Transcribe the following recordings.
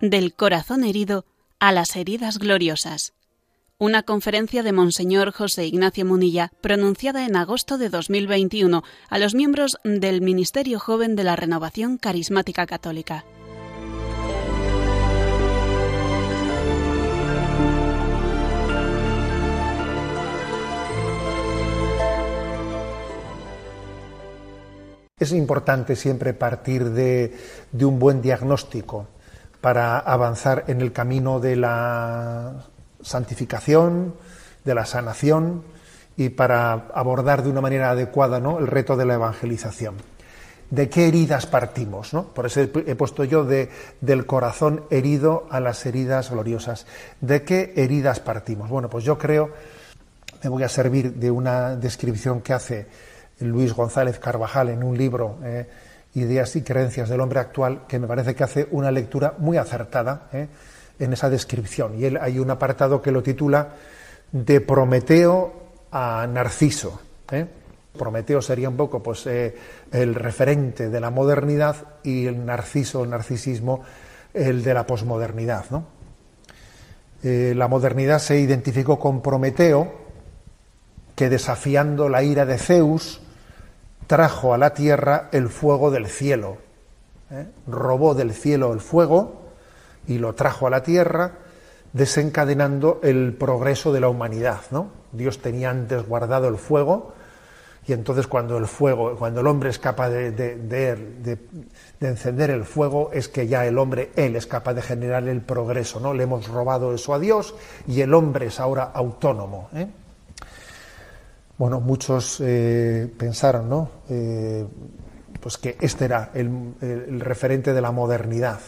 Del corazón herido a las heridas gloriosas. Una conferencia de Monseñor José Ignacio Munilla pronunciada en agosto de 2021 a los miembros del Ministerio Joven de la Renovación Carismática Católica. Es importante siempre partir de, un buen diagnóstico para avanzar en el camino de la santificación, de la sanación y para abordar de una manera adecuada ¿no? el reto de la evangelización. ¿De qué heridas partimos? ¿no? Por eso he puesto yo de, del corazón herido a las heridas gloriosas. ¿De qué heridas partimos? Bueno, pues yo creo, me voy a servir de una descripción que hace Luis González Carvajal en un libro, eh, Ideas y Creencias del Hombre Actual, que me parece que hace una lectura muy acertada eh, en esa descripción. Y él, hay un apartado que lo titula De Prometeo a Narciso. Eh. Prometeo sería un poco pues, el referente de la modernidad y el Narciso, el narcisismo, el de la posmodernidad. la modernidad se identificó con Prometeo, que desafiando la ira de Zeus, trajo a la tierra el fuego del cielo. ¿eh? Robó del cielo el fuego y lo trajo a la tierra, desencadenando el progreso de la humanidad. ¿no? Dios tenía antes guardado el fuego y entonces cuando el fuego, cuando el hombre es capaz de, de, encender el fuego, es que ya el hombre, él es capaz de generar el progreso, ¿no? Le hemos robado eso a Dios y el hombre es ahora autónomo. ¿eh? Bueno, muchos eh, pensaron, ¿no? Eh, pues que este era el, referente de la modernidad.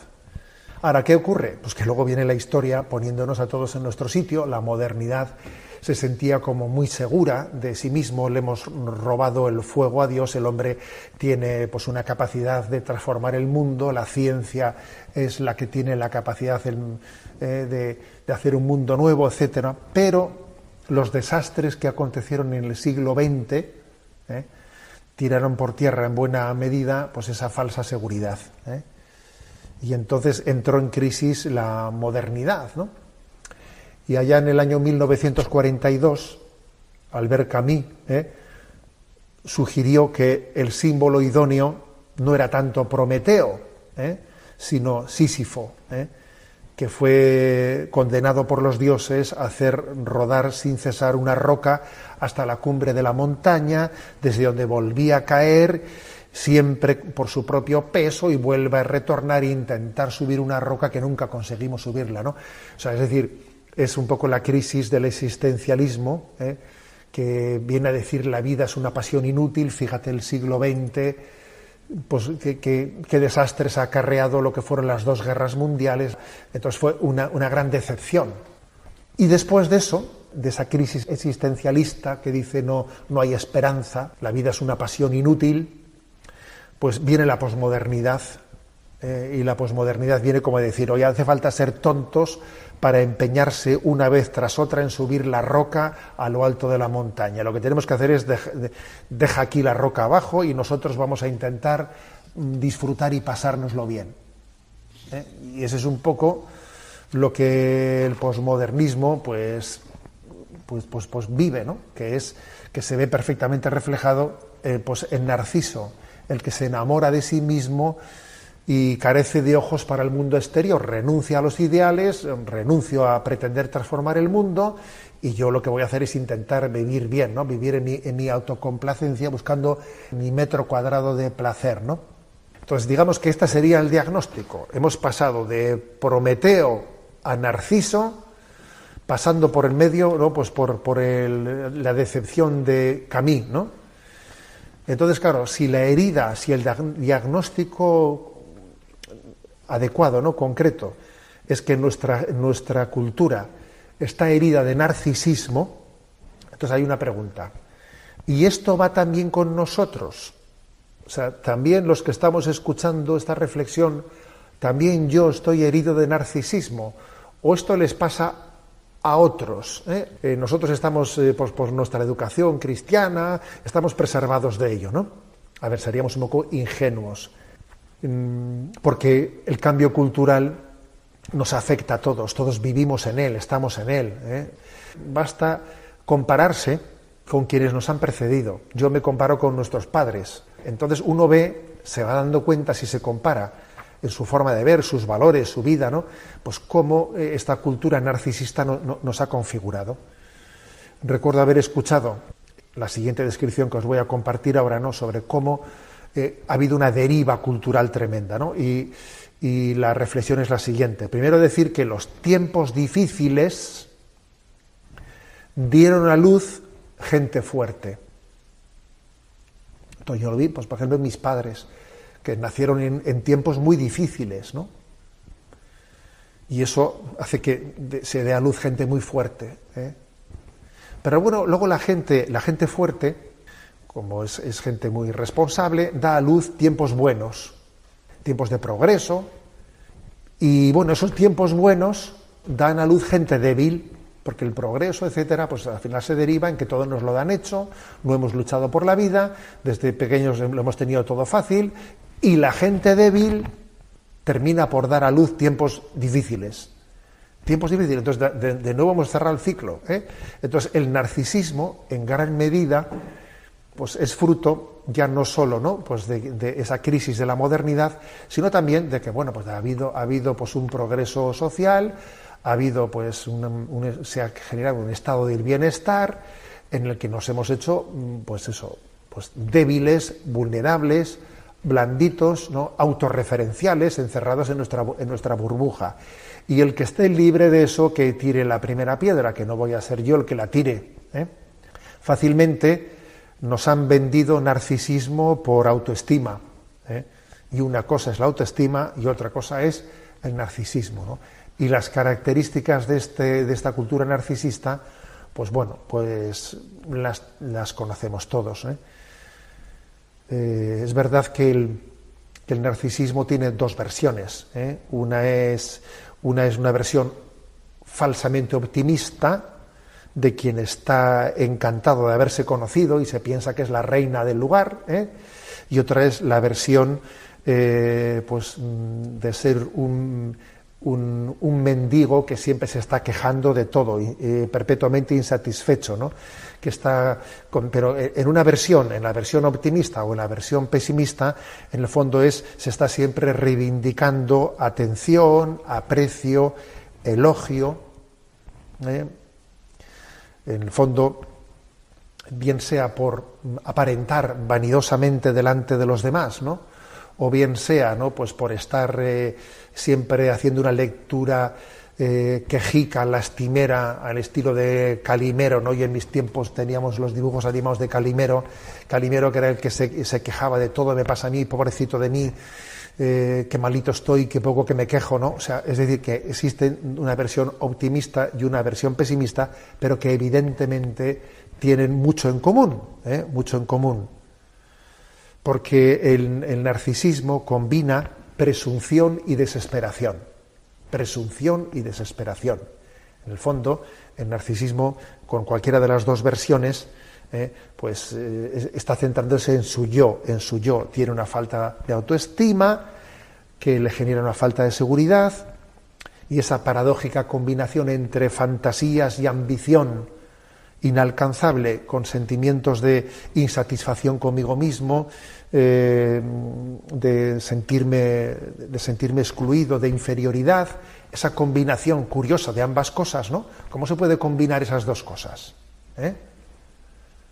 Ahora, ¿qué ocurre? Pues que luego viene la historia poniéndonos a todos en nuestro sitio. La modernidad se sentía como muy segura de sí mismo, le hemos robado el fuego a Dios, el hombre tiene pues una capacidad de transformar el mundo, la ciencia es la que tiene la capacidad eh, de, de hacer un mundo nuevo, etcétera. Pero los desastres que acontecieron en el siglo XX ¿eh? tiraron por tierra en buena medida pues esa falsa seguridad. ¿eh? Y entonces entró en crisis la modernidad. ¿no? Y allá en el año 1942, Albert Camus ¿eh? sugirió que el símbolo idóneo no era tanto Prometeo, sino Sísifo que fue condenado por los dioses a hacer rodar sin cesar una roca hasta la cumbre de la montaña, desde donde volvía a caer, siempre por su propio peso, y vuelve a retornar e intentar subir una roca que nunca conseguimos subirla. ¿no? O sea, es decir, es un poco la crisis del existencialismo, ¿eh? que viene a decir la vida es una pasión inútil, fíjate el siglo XX pues, qué, desastres ha acarreado lo que fueron las dos guerras mundiales. Entonces fue una, gran decepción. Y después de eso, de esa crisis existencialista que dice no, no hay esperanza, la vida es una pasión inútil, pues viene la posmodernidad. Eh, y la posmodernidad viene como a decir, hoy hace falta ser tontos para empeñarse una vez tras otra en subir la roca a lo alto de la montaña. Lo que tenemos que hacer es deja aquí la roca abajo y nosotros vamos a intentar mm, disfrutar y pasárnoslo bien. ¿eh? Y ese es un poco lo que el posmodernismo pues, pues, pues, pues vive, ¿no? que es que se ve perfectamente reflejado eh, pues, en Narciso, el que se enamora de sí mismo y carece de ojos para el mundo exterior, renuncia a los ideales, renuncio a pretender transformar el mundo y yo lo que voy a hacer es intentar vivir bien, ¿no? vivir en mi, autocomplacencia buscando mi metro cuadrado de placer. ¿no? Entonces digamos que este sería el diagnóstico. Hemos pasado de Prometeo a Narciso, pasando por el medio, ¿no? pues por, por la decepción de Camille. ¿no? Entonces, claro, si la herida, si el diagnóstico adecuado, ¿no? concreto, es que nuestra, nuestra cultura está herida de narcisismo, entonces hay una pregunta. ¿Y esto va también con nosotros? O sea, también los que estamos escuchando esta reflexión, también yo estoy herido de narcisismo, o esto les pasa a otros. Eh? Eh, nosotros estamos, eh, por nuestra educación cristiana, estamos preservados de ello, ¿no? A ver, seríamos un poco ingenuos porque el cambio cultural nos afecta a todos, todos vivimos en él, estamos en él. ¿eh? Basta compararse con quienes nos han precedido. Yo me comparo con nuestros padres. Entonces uno ve, se va dando cuenta si se compara en su forma de ver, sus valores, su vida, ¿no? Pues cómo eh, esta cultura narcisista nos ha configurado. Recuerdo haber escuchado la siguiente descripción que os voy a compartir ahora, ¿no? Sobre cómo eh, ha habido una deriva cultural tremenda, ¿no? Y, la reflexión es la siguiente. Primero decir que los tiempos difíciles dieron a luz gente fuerte. Entonces yo lo vi, pues por ejemplo, mis padres, que nacieron en, tiempos muy difíciles, ¿no? Y eso hace que se dé a luz gente muy fuerte. ¿eh? Pero bueno, luego la gente, la gente fuerte, como es, es gente muy responsable, da a luz tiempos buenos, tiempos de progreso. Y bueno, esos tiempos buenos dan a luz gente débil, porque el progreso, etcétera, pues al final se deriva en que todos nos lo dan hecho, no hemos luchado por la vida, desde pequeños lo hemos tenido todo fácil, y la gente débil termina por dar a luz tiempos difíciles. Tiempos difíciles. Entonces, de, nuevo hemos cerrado el ciclo. ¿eh? Entonces, el narcisismo, en gran medida, pues es fruto ya no solo ¿no? Pues de, esa crisis de la modernidad, sino también de que bueno, pues ha habido, ha habido pues un progreso social, ha habido pues se ha generado un estado del bienestar en el que nos hemos hecho mm, pues eso, pues débiles, vulnerables, blanditos, ¿no? autorreferenciales, encerrados en nuestra, en nuestra burbuja. Y el que esté libre de eso, que tire la primera piedra, que no voy a ser yo el que la tire. ¿eh? Fácilmente nos han vendido narcisismo por autoestima. ¿eh? Y una cosa es la autoestima y otra cosa es el narcisismo. Y las características de, este, de esta cultura narcisista, pues bueno, pues las, conocemos todos. ¿eh? Eh, es verdad que el, que el, narcisismo tiene dos versiones. Una, es, una es una versión falsamente optimista, de quien está encantado de haberse conocido y se piensa que es la reina del lugar, ¿eh? y otra es la versión eh, pues, mm, de ser un, un, mendigo que siempre se está quejando de todo y perpetuamente insatisfecho, ¿no? que está pero en una versión, en la versión optimista o en la versión pesimista, en el fondo es se está siempre reivindicando atención, aprecio, elogio. ¿eh? En el fondo, bien sea por aparentar vanidosamente delante de los demás, ¿no? o bien sea ¿no? pues por estar eh, siempre haciendo una lectura eh, quejica, lastimera, al estilo de Calimero, ¿no? y en mis tiempos teníamos los dibujos animados de Calimero, Calimero que era el que se, se quejaba de todo me pasa a mí, pobrecito de mí, eh, qué malito estoy, qué poco que me quejo, ¿no? O sea, es decir, que existe una versión optimista y una versión pesimista, pero que evidentemente tienen mucho en común, ¿eh? mucho en común. Porque el, narcisismo combina presunción y desesperación. Presunción y desesperación. En el fondo, el narcisismo, con cualquiera de las dos versiones, ¿eh? pues eh, está centrándose en su yo, en su yo. Tiene una falta de autoestima que le genera una falta de seguridad y esa paradójica combinación entre fantasías y ambición inalcanzable con sentimientos de insatisfacción conmigo mismo, eh, de, sentirme, de sentirme excluido, de inferioridad, esa combinación curiosa de ambas cosas, ¿no? ¿Cómo se puede combinar esas dos cosas? ¿Eh?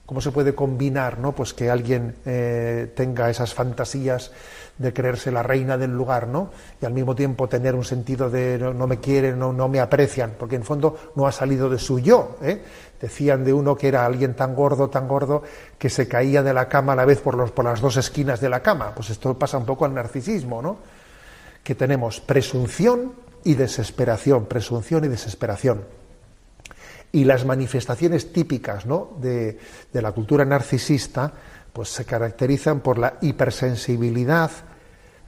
¿Cómo se puede combinar ¿no? pues que alguien eh, tenga esas fantasías de creerse la reina del lugar ¿no? y al mismo tiempo tener un sentido de no, me quieren, no, no, me aprecian? Porque en fondo no ha salido de su yo. ¿eh? Decían de uno que era alguien tan gordo, tan gordo, que se caía de la cama a la vez por, los, por las dos esquinas de la cama. Pues esto pasa un poco al narcisismo, ¿no? que tenemos presunción y desesperación, presunción y desesperación. Y las manifestaciones típicas de, la cultura narcisista pues se caracterizan por la hipersensibilidad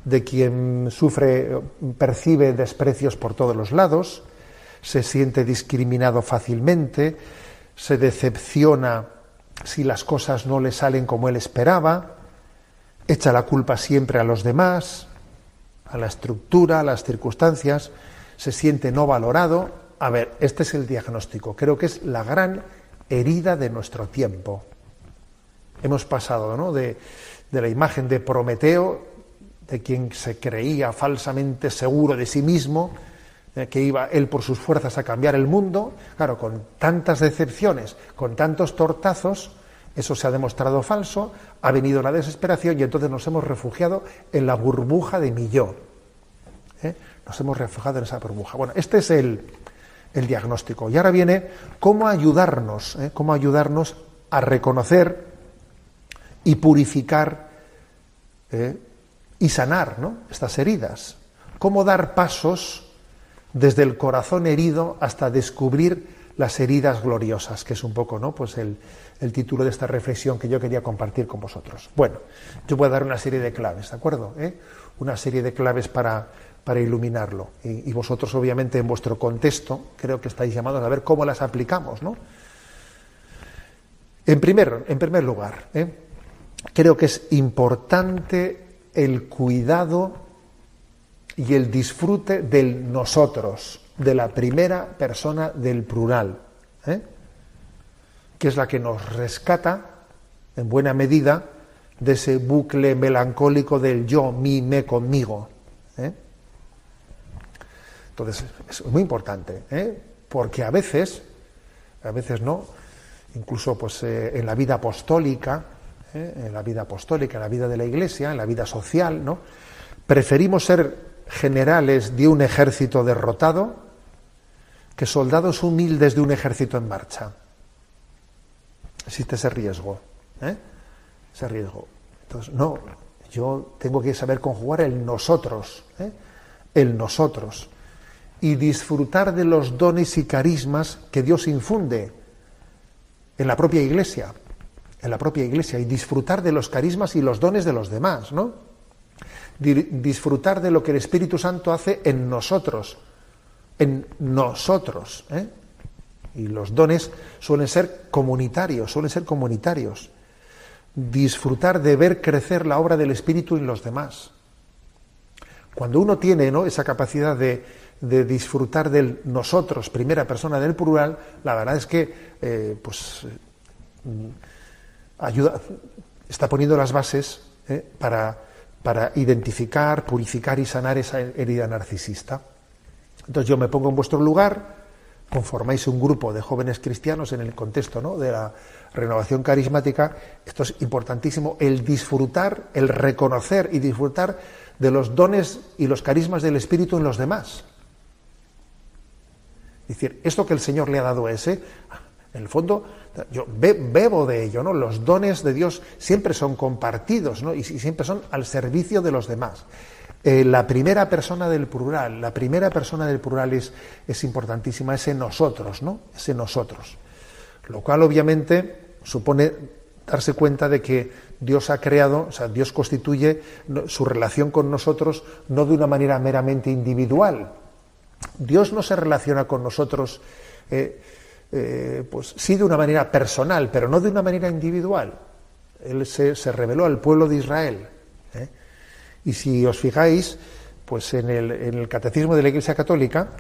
de quien sufre, percibe desprecios por todos los lados, se siente discriminado fácilmente, se decepciona si las cosas no le salen como él esperaba, echa la culpa siempre a los demás, a la estructura, a las circunstancias, se siente no valorado. A ver, este es el diagnóstico. Creo que es la gran herida de nuestro tiempo. Hemos pasado ¿no? de, la imagen de Prometeo, de quien se creía falsamente seguro de sí mismo, eh, que iba él por sus fuerzas a cambiar el mundo, claro, con tantas decepciones, con tantos tortazos, eso se ha demostrado falso, ha venido la desesperación y entonces nos hemos refugiado en la burbuja de mi yo. ¿eh? Nos hemos refugiado en esa burbuja. Bueno, este es el, diagnóstico. Y ahora viene cómo ayudarnos, ¿eh? cómo ayudarnos a reconocer y purificar y sanar estas heridas. Cómo dar pasos desde el corazón herido hasta descubrir las heridas gloriosas, que es un poco ¿no? pues el, título de esta reflexión que yo quería compartir con vosotros. Bueno, yo voy a dar una serie de claves, ¿de acuerdo? ¿Eh? Una serie de claves para, para iluminarlo. Y, vosotros, obviamente, en vuestro contexto, creo que estáis llamados a ver cómo las aplicamos, ¿no? En primer, en primer lugar, ¿eh? creo que es importante el cuidado y el disfrute del nosotros, de la primera persona del plural, ¿eh? que es la que nos rescata, en buena medida, de ese bucle melancólico del yo, mi, me, conmigo. ¿Eh? Entonces, es muy importante, ¿eh? porque a veces, a veces no, incluso pues, en la vida apostólica, en la vida apostólica, en la vida de la Iglesia, en la vida social, ¿no? preferimos ser generales de un ejército derrotado que soldados humildes de un ejército en marcha. Existe ese riesgo. ¿eh? Ese riesgo. Entonces, no, yo tengo que saber conjugar el nosotros, ¿eh? el nosotros, y disfrutar de los dones y carismas que Dios infunde en la propia iglesia, en la propia iglesia, y disfrutar de los carismas y los dones de los demás, ¿no? disfrutar de lo que el Espíritu Santo hace en nosotros, en nosotros. ¿eh? Y los dones suelen ser comunitarios, suelen ser comunitarios. Disfrutar de ver crecer la obra del Espíritu en los demás. Cuando uno tiene ¿no? esa capacidad de, disfrutar del nosotros, primera persona del plural, la verdad es que eh, pues, mm, ayuda, está poniendo las bases ¿eh? para para identificar, purificar y sanar esa herida narcisista. Entonces yo me pongo en vuestro lugar, conformáis un grupo de jóvenes cristianos en el contexto ¿no? de la renovación carismática, esto es importantísimo, el disfrutar, el reconocer y disfrutar de los dones y los carismas del Espíritu en los demás. Es decir, esto que el Señor le ha dado a ese, en el fondo, yo bebo de ello, ¿no? Los dones de Dios siempre son compartidos, ¿no? Y siempre son al servicio de los demás. Eh, la primera persona del plural, la primera persona del plural es, es importantísima, ese nosotros, ¿no? Ese nosotros. Lo cual obviamente supone darse cuenta de que Dios ha creado, o sea, Dios constituye su relación con nosotros no de una manera meramente individual. Dios no se relaciona con nosotros eh, eh, pues sí de una manera personal, pero no de una manera individual. Él se, reveló al pueblo de Israel. ¿eh? Y si os fijáis, pues en el, catecismo de la Iglesia Católica,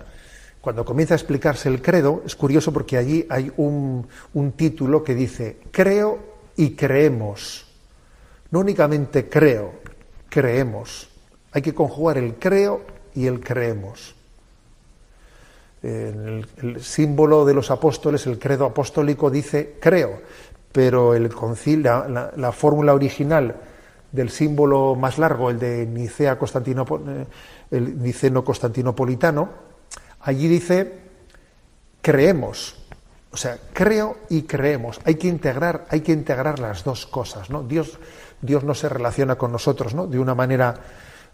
cuando comienza a explicarse el credo, es curioso porque allí hay un título que dice, creo y creemos. No únicamente creo, creemos. Hay que conjugar el creo y el creemos el, símbolo de los apóstoles, el credo apostólico, dice creo, pero el concilio, la, fórmula original del símbolo más largo, el de Nicea eh, el niceno constantinopolitano, allí dice creemos. O sea, creo y creemos. Hay que integrar, hay que integrar las dos cosas, ¿no? Dios, Dios no se relaciona con nosotros, ¿no? De una manera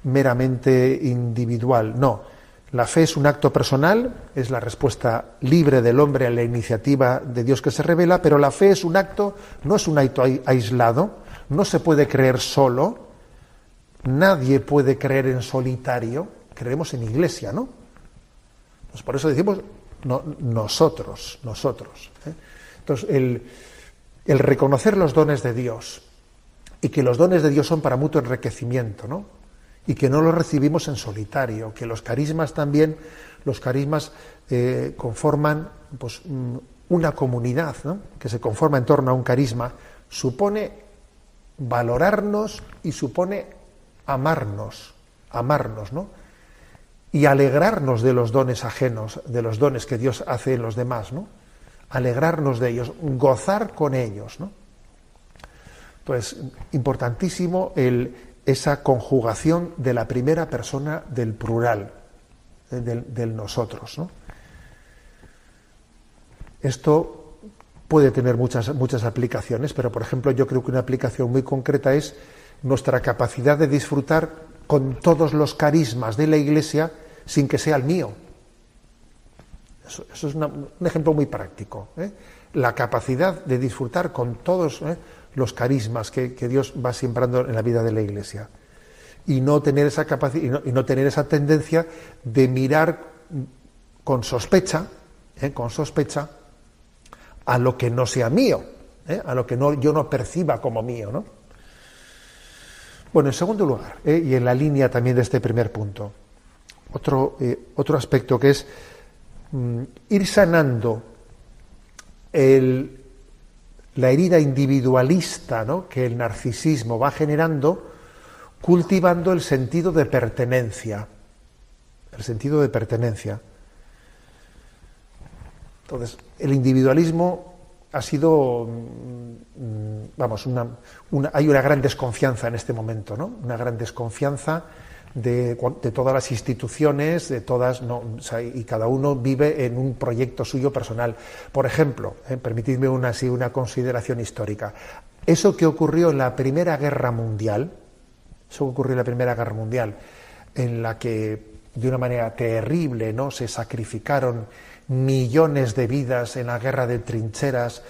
meramente individual. No la fe es un acto personal, es la respuesta libre del hombre a la iniciativa de Dios que se revela, pero la fe es un acto, no es un acto aislado, no se puede creer solo, nadie puede creer en solitario, creemos en iglesia, ¿no? Pues por eso decimos nosotros, nosotros. ¿eh? Entonces, el, el reconocer los dones de Dios y que los dones de Dios son para mutuo enriquecimiento, ¿no? Y que no los recibimos en solitario, que los carismas también, los carismas eh, conforman pues, mm, una comunidad que se conforma en torno a un carisma, supone valorarnos y supone amarnos, amarnos, ¿no? Y alegrarnos de los dones ajenos, de los dones que Dios hace en los demás, ¿no? Alegrarnos de ellos, gozar con ellos, ¿no? Pues importantísimo el, esa conjugación de la primera persona del plural, eh, del, nosotros. ¿no? Esto puede tener muchas, muchas aplicaciones, pero por ejemplo yo creo que una aplicación muy concreta es nuestra capacidad de disfrutar con todos los carismas de la Iglesia sin que sea el mío. Eso, es un ejemplo muy práctico. ¿eh? La capacidad de disfrutar con todos ¿eh? Los carismas que, Dios va sembrando en la vida de la Iglesia. Y no tener esa capacidad y no, tener esa tendencia de mirar con sospecha, ¿eh? con sospecha, a lo que no sea mío, ¿eh? a lo que no, yo no perciba como mío. ¿no? Bueno, en segundo lugar, ¿eh? y en la línea también de este primer punto, otro, otro aspecto que es mm, ir sanando el, la herida individualista ¿no? que el narcisismo va generando, cultivando el sentido de pertenencia. El sentido de pertenencia. Entonces, el individualismo ha sido, mm, vamos, una, hay una gran desconfianza en este momento, ¿no? Una gran desconfianza de, todas las instituciones, de todas, y cada uno vive en un proyecto suyo personal. Por ejemplo, eh, permitidme una, así, una consideración histórica. Eso que ocurrió en la Primera Guerra Mundial, eso ocurrió en la Primera Guerra Mundial, en la que de una manera terrible no se sacrificaron millones de vidas en la guerra de trincheras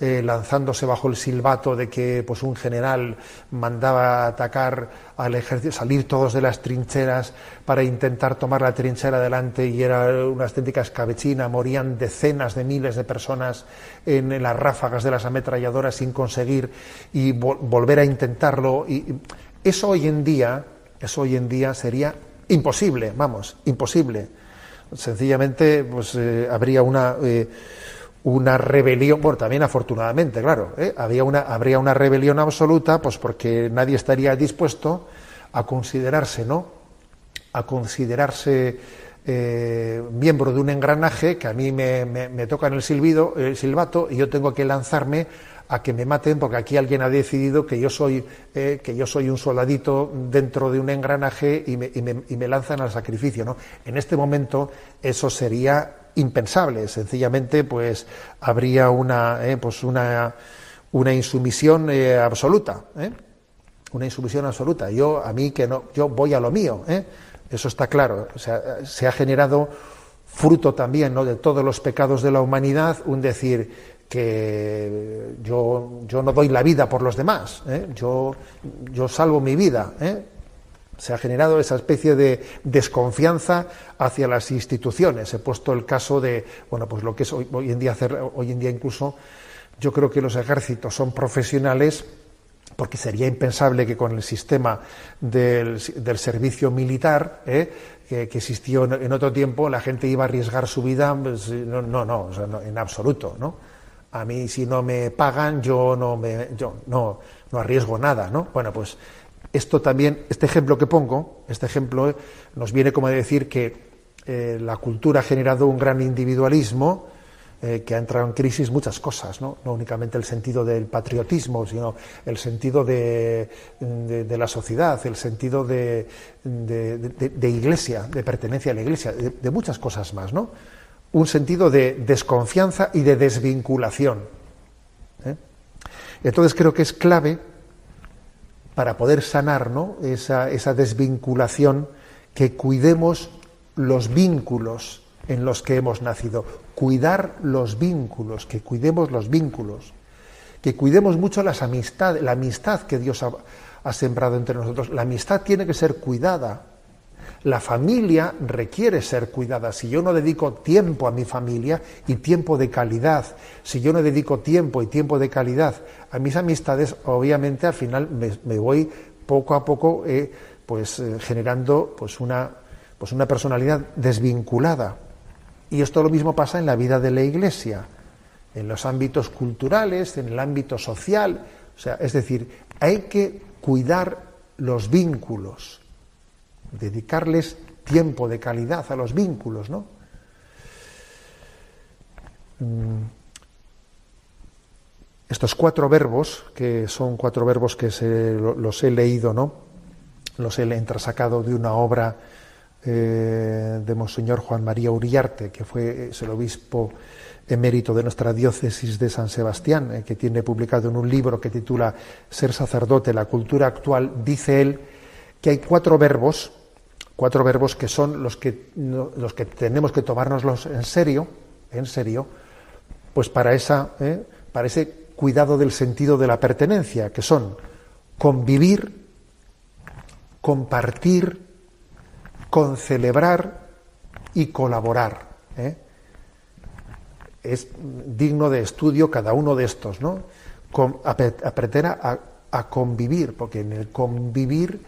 eh, lanzándose bajo el silbato de que pues un general mandaba atacar al ejército, salir todos de las trincheras para intentar tomar la trinchera adelante y era una auténtica escabechina, morían decenas de miles de personas en, las ráfagas de las ametralladoras sin conseguir y volver a intentarlo y eso hoy en día, eso hoy en día sería imposible, vamos, imposible. Sencillamente, pues eh, habría una eh, una rebelión, bueno, también afortunadamente, claro, ¿eh? Había una, habría una rebelión absoluta, pues porque nadie estaría dispuesto a considerarse, ¿no? A considerarse eh, miembro de un engranaje que a mí me, me, toca en el silbido, el silbato, y yo tengo que lanzarme a que me maten porque aquí alguien ha decidido que yo soy, eh, que yo soy un soldadito dentro de un engranaje y me, y, me, y me lanzan al sacrificio. ¿no? En este momento eso sería impensable. Sencillamente, pues habría una, eh, pues una, una insumisión eh, absoluta, ¿eh? una insumisión absoluta. Yo a mí que no, yo voy a lo mío, eso está claro. O sea, se ha generado fruto también ¿no? de todos los pecados de la humanidad, un decir que yo, yo no doy la vida por los demás, yo, yo salvo mi vida. Se ha generado esa especie de desconfianza hacia las instituciones. He puesto el caso de, bueno, pues lo que es hoy, en día hacer, hoy en día incluso, yo creo que los ejércitos son profesionales porque sería impensable que con el sistema del, servicio militar ¿eh? que, existió en, otro tiempo la gente iba a arriesgar su vida. Pues, no, no, no, en absoluto, ¿no? A mí si no me pagan yo no me, yo no, no arriesgo nada, ¿no? Bueno, pues esto también, este ejemplo que pongo, este ejemplo eh, nos viene como a decir que eh, la cultura ha generado un gran individualismo eh, que ha entrado en crisis muchas cosas, ¿no? no únicamente el sentido del patriotismo, sino el sentido de, la sociedad, el sentido de, iglesia, de pertenencia a la iglesia, de, muchas cosas más, ¿no? Un sentido de desconfianza y de desvinculación. Entonces creo que es clave para poder sanar esa, esa desvinculación, que cuidemos los vínculos en los que hemos nacido. Cuidar los vínculos, que cuidemos los vínculos, que cuidemos mucho las amistades, la amistad que Dios ha sembrado entre nosotros. La amistad tiene que ser cuidada, la familia requiere ser cuidada. Si yo no dedico tiempo a mi familia y tiempo de calidad, si yo no dedico tiempo y tiempo de calidad a mis amistades, obviamente al final me, voy poco a poco eh, pues eh, generando pues una, pues una personalidad desvinculada. Y esto lo mismo pasa en la vida de la Iglesia, en los ámbitos culturales, en el ámbito social. O sea, es decir, hay que cuidar los vínculos, dedicarles tiempo de calidad a los vínculos, ¿no? Mm. Estos cuatro verbos, que son cuatro verbos que los he leído, ¿no? Los he entrasacado de una obra eh, de Monseñor Juan María Uriarte, que fue el obispo emérito de nuestra diócesis de San Sebastián, eh, que tiene publicado en un libro que titula Ser sacerdote, la cultura actual, dice él que hay cuatro verbos, cuatro verbos que son los que, los que tenemos que tomárnoslos en serio, en serio, pues para, esa, eh, para ese cuidado del sentido de la pertenencia, que son convivir, compartir, concelebrar y colaborar. ¿eh? es digno de estudio cada uno de estos, ¿no? aprender a, convivir, porque en el convivir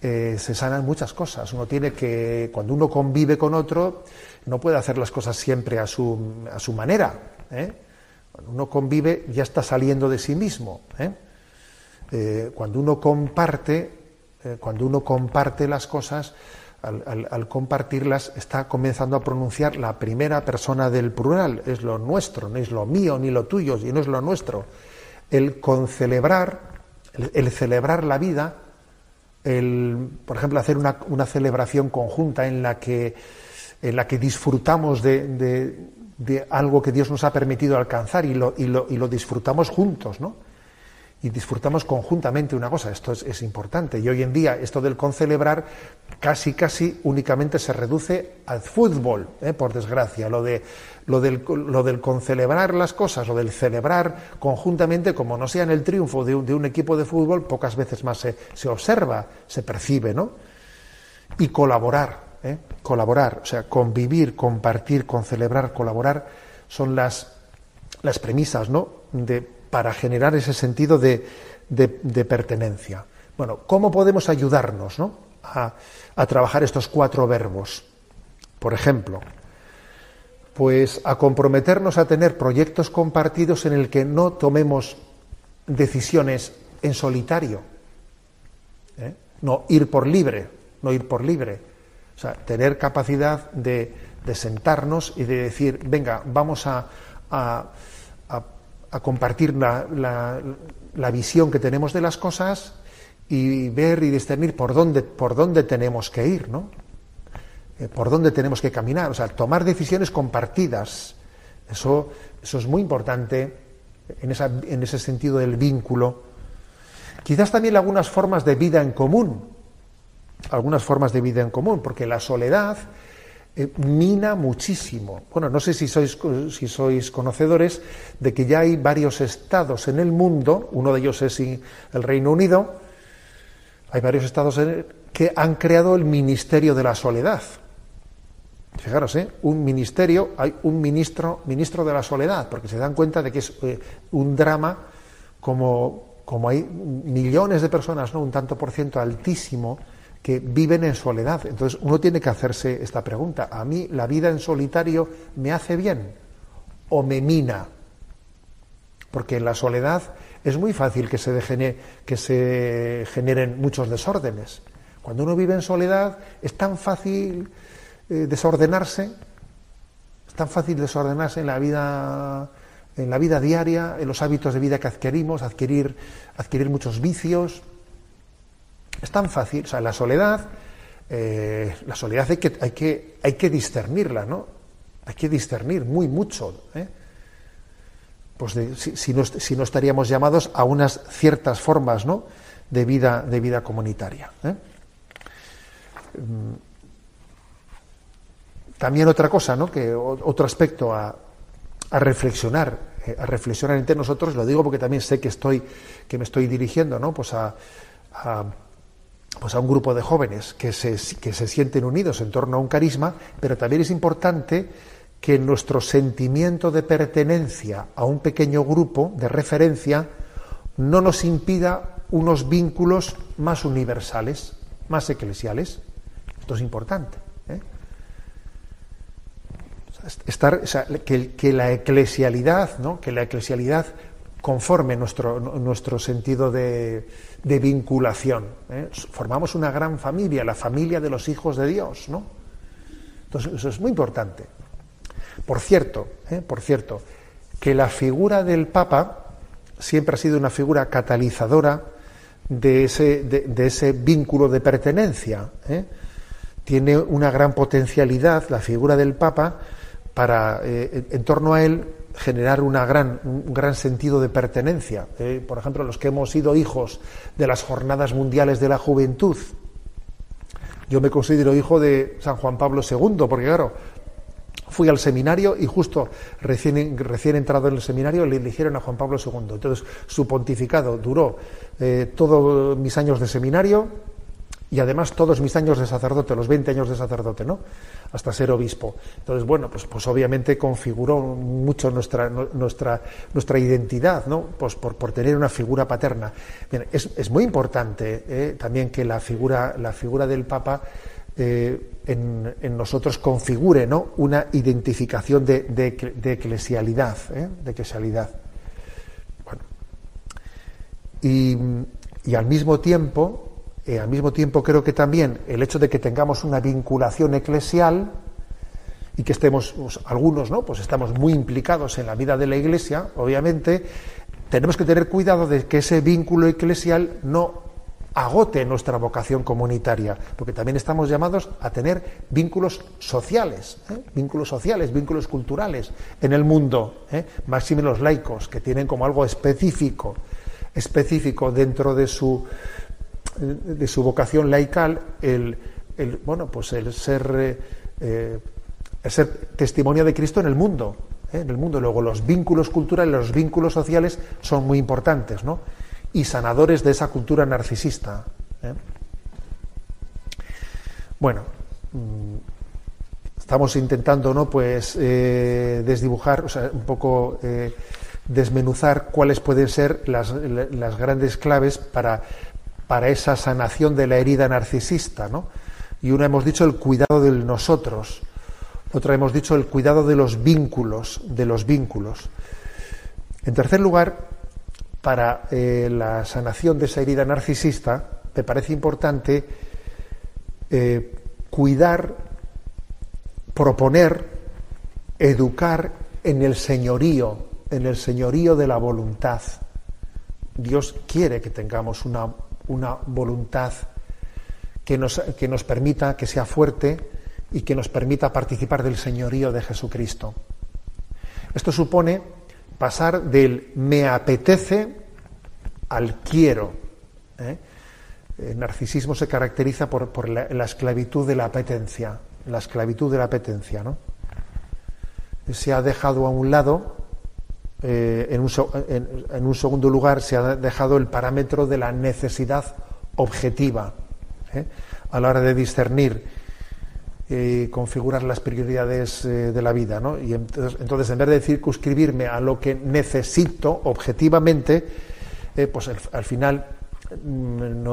eh, se sanan muchas cosas. Uno tiene que, cuando uno convive con otro, no puede hacer las cosas siempre a su, a su manera. ¿eh? Cuando uno convive, ya está saliendo de sí mismo. ¿eh? cuando uno comparte, cuando uno comparte las cosas, al, compartirlas, está comenzando a pronunciar la primera persona del plural. Es lo nuestro, no es lo mío ni lo tuyo, sino es lo nuestro. El concelebrar, el, celebrar la vida, el, por ejemplo, hacer una, celebración conjunta en la que, en la que disfrutamos de, algo que Dios nos ha permitido alcanzar y lo, y lo, y lo disfrutamos juntos, ¿no? y disfrutamos conjuntamente una cosa. Esto es, importante. Y hoy en día esto del concelebrar casi, casi únicamente se reduce al fútbol, ¿eh? por desgracia. Lo, de, lo, del, lo del concelebrar las cosas, lo del celebrar conjuntamente, como no sea en el triunfo de un, equipo de fútbol, pocas veces más se, se observa, se percibe, ¿no? Y colaborar, ¿eh? colaborar, o sea, convivir, compartir, concelebrar, colaborar, son las, las premisas, ¿no? De para generar ese sentido de, pertenencia. Bueno, ¿cómo podemos ayudarnos a, trabajar estos cuatro verbos? Por ejemplo, pues a comprometernos a tener proyectos compartidos en el que no tomemos decisiones en solitario. ¿eh? No ir por libre, no ir por libre. O sea, tener capacidad de, sentarnos y de decir, venga, vamos a a compartir la, visión que tenemos de las cosas y ver y discernir por dónde, por dónde tenemos que ir, ¿no? Eh, por dónde tenemos que caminar, o sea, tomar decisiones compartidas. Eso, eso es muy importante en, esa, en ese sentido del vínculo. Quizás también algunas formas de vida en común, algunas formas de vida en común, porque la soledad eh, mina muchísimo. Bueno, no sé si sois, si sois conocedores de que ya hay varios estados en el mundo, uno de ellos es el Reino Unido, hay varios estados que han creado el Ministerio de la Soledad. Fijaros, ¿eh? un ministerio, hay un ministro, ministro de la soledad, porque se dan cuenta de que es eh, un drama como, como hay millones de personas, ¿no? un tanto por ciento altísimo, que viven en soledad. Entonces uno tiene que hacerse esta pregunta. ¿A mí la vida en solitario me hace bien o me mina? Porque en la soledad es muy fácil que se, que se generen muchos desórdenes. Cuando uno vive en soledad es tan fácil eh, desordenarse, es tan fácil desordenarse en la vida en la vida diaria, en los hábitos de vida que adquirimos, adquirir, adquirir muchos vicios, es tan fácil, o sea, la soledad, eh, la soledad hay que, hay, que, hay que discernirla, ¿no? Hay que discernir muy mucho. ¿eh? Pues si, no, estaríamos llamados a unas ciertas formas ¿no? de, vida, de vida comunitaria. ¿eh? Mm. También otra cosa, ¿no? que otro aspecto a, a reflexionar, a reflexionar entre nosotros, lo digo porque también sé que estoy, que me estoy dirigiendo, ¿no? Pues a pues a un grupo de jóvenes que se, que se sienten unidos en torno a un carisma, pero también es importante que nuestro sentimiento de pertenencia a un pequeño grupo de referencia no nos impida unos vínculos más universales. más eclesiales. Esto es importante. ¿eh? Estar, que, la eclesialidad, ¿no? que la eclesialidad conforme nuestro, nuestro sentido de, vinculación. ¿eh? Formamos una gran familia, la familia de los hijos de Dios, ¿no? Entonces, eso es muy importante. Por cierto, ¿eh? por cierto, que la figura del Papa siempre ha sido una figura catalizadora de ese, de, ese vínculo de pertenencia. ¿eh? Tiene una gran potencialidad la figura del Papa para, en torno a él, generar una gran, un gran sentido de pertenencia. ¿eh? Por ejemplo, los que hemos sido hijos de las jornadas mundiales de la juventud. Yo me considero hijo de San Juan Pablo II, porque claro, fui al seminario y justo recién, recién entrado en el seminario le eligieron a Juan Pablo II. Entonces su pontificado duró eh, todos mis años de seminario y además todos mis años de sacerdote, los 20 años de sacerdote, ¿no? Hasta ser obispo. Entonces, bueno, pues, pues obviamente configuró mucho nuestra, nuestra, nuestra identidad, ¿no? Pues por, por tener una figura paterna. es, es, muy importante eh, también que la figura, la figura del Papa eh, en, nosotros configure ¿no? una identificación de, eclesialidad. ¿eh? De eclesialidad. Y, al mismo tiempo, eh, al mismo tiempo creo que también el hecho de que tengamos una vinculación eclesial y que estemos, pues, algunos, ¿no? Pues estamos muy implicados en la vida de la Iglesia, obviamente, tenemos que tener cuidado de que ese vínculo eclesial no agote nuestra vocación comunitaria, porque también estamos llamados a tener vínculos sociales, ¿eh? vínculos sociales, vínculos culturales en el mundo, ¿eh? máxime los laicos, que tienen como algo específico, específico dentro de su, de su vocación laical, el, bueno, pues el ser, eh, el ser testimonio de Cristo en el mundo, ¿eh? en el mundo. Luego los vínculos culturales, los vínculos sociales son muy importantes, ¿no? y sanadores de esa cultura narcisista. ¿eh? Bueno, mm, estamos intentando, ¿no? Pues eh, desdibujar, o sea, un poco eh, desmenuzar cuáles pueden ser las, las grandes claves para, para, esa sanación de la herida narcisista, ¿no? Y una hemos dicho el cuidado de nosotros, otra hemos dicho el cuidado de los vínculos, de los vínculos. En tercer lugar, para eh, la sanación de esa herida narcisista, me parece importante eh, cuidar, proponer, educar en el señorío, en el señorío de la voluntad. Dios quiere que tengamos una, una voluntad que nos, que nos permita, que sea fuerte y que nos permita participar del señorío de Jesucristo. Esto supone pasar del me apetece al quiero. ¿eh? El narcisismo se caracteriza por, la, esclavitud de la apetencia, la esclavitud de la apetencia, ¿no? Se ha dejado a un lado, eh, en, un, segundo lugar, se ha dejado el parámetro de la necesidad objetiva ¿eh? a la hora de discernir y configurar las prioridades eh, de la vida. ¿no? Y entonces, en vez de circunscribirme a lo que necesito objetivamente, eh, pues al, final mm,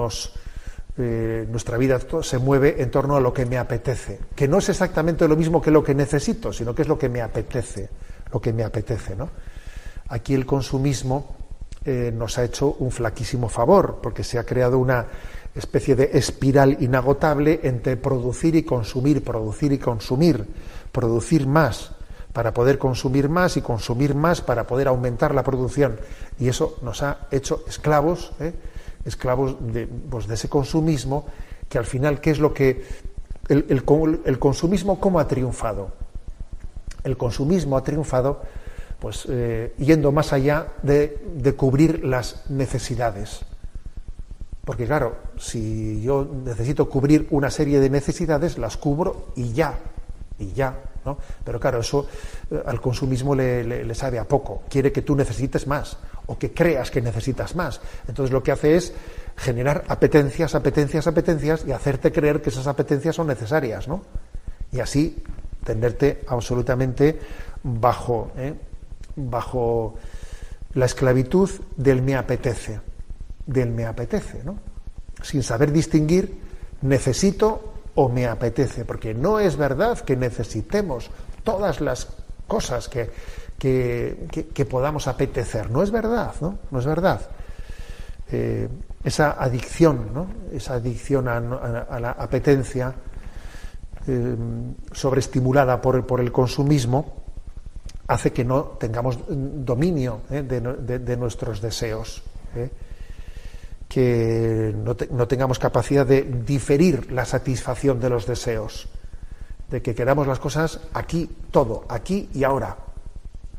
eh, nuestra vida se mueve en torno a lo que me apetece, que no es exactamente lo mismo que lo que necesito, sino que es lo que me apetece, lo que me apetece. ¿no? Aquí el consumismo nos ha hecho un flaquísimo favor, porque se ha creado una especie de espiral inagotable entre producir y consumir, producir y consumir, producir más para poder consumir más y consumir más para poder aumentar la producción. Y eso nos ha hecho esclavos, ¿eh? esclavos de, pues, de, ese consumismo, que al final, ¿qué es lo que... El, el, consumismo, ¿cómo ha triunfado? El consumismo ha triunfado pues eh, yendo más allá de, cubrir las necesidades. Porque claro, si yo necesito cubrir una serie de necesidades, las cubro y ya, y ya. ¿no? Pero claro, eso eh, al consumismo le, sabe a poco. Quiere que tú necesites más o que creas que necesitas más. Entonces lo que hace es generar apetencias, apetencias, apetencias y hacerte creer que esas apetencias son necesarias. ¿no? Y así tenderte absolutamente bajo, ¿eh? Bajo la esclavitud del me apetece del me apetece, ¿no? sin saber distinguir necesito o me apetece, porque no es verdad que necesitemos todas las cosas que, que, podamos apetecer. No es verdad, ¿no? No es verdad. Eh, esa adicción, ¿no? esa adicción a, la apetencia eh, sobreestimulada por, por, el consumismo, hace que no tengamos dominio ¿eh? de, nuestros deseos, que no, no, tengamos capacidad de diferir la satisfacción de los deseos, de que queramos las cosas aquí, todo, aquí y ahora.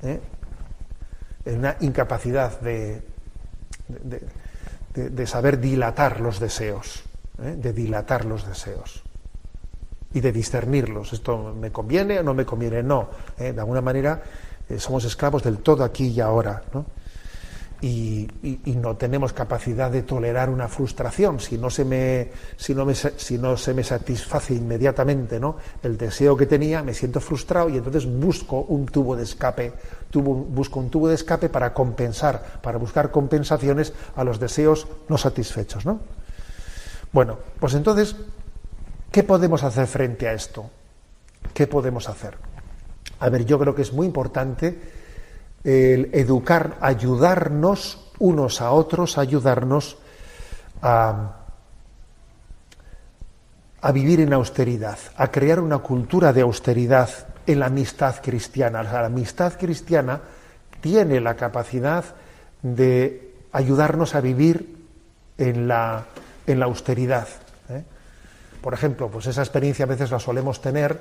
En una incapacidad de, de, saber dilatar los deseos, ¿eh? de dilatar los deseos y de discernirlos. ¿Esto me conviene o no me conviene? No. ¿eh? De alguna manera eh, somos esclavos del todo aquí y ahora. ¿no? y, no tenemos capacidad de tolerar una frustración si no se me si no, me, si no se me satisface inmediatamente ¿no? el deseo que tenía me siento frustrado y entonces busco un tubo de escape busco un tubo de escape para compensar para buscar compensaciones a los deseos no satisfechos ¿no? bueno pues entonces qué podemos hacer frente a esto qué podemos hacer a ver yo creo que es muy importante el educar, ayudarnos unos a otros, ayudarnos a, vivir en austeridad, a crear una cultura de austeridad en la amistad cristiana. la amistad cristiana tiene la capacidad de ayudarnos a vivir en la, en la austeridad. Por ejemplo, pues esa experiencia a veces la solemos tener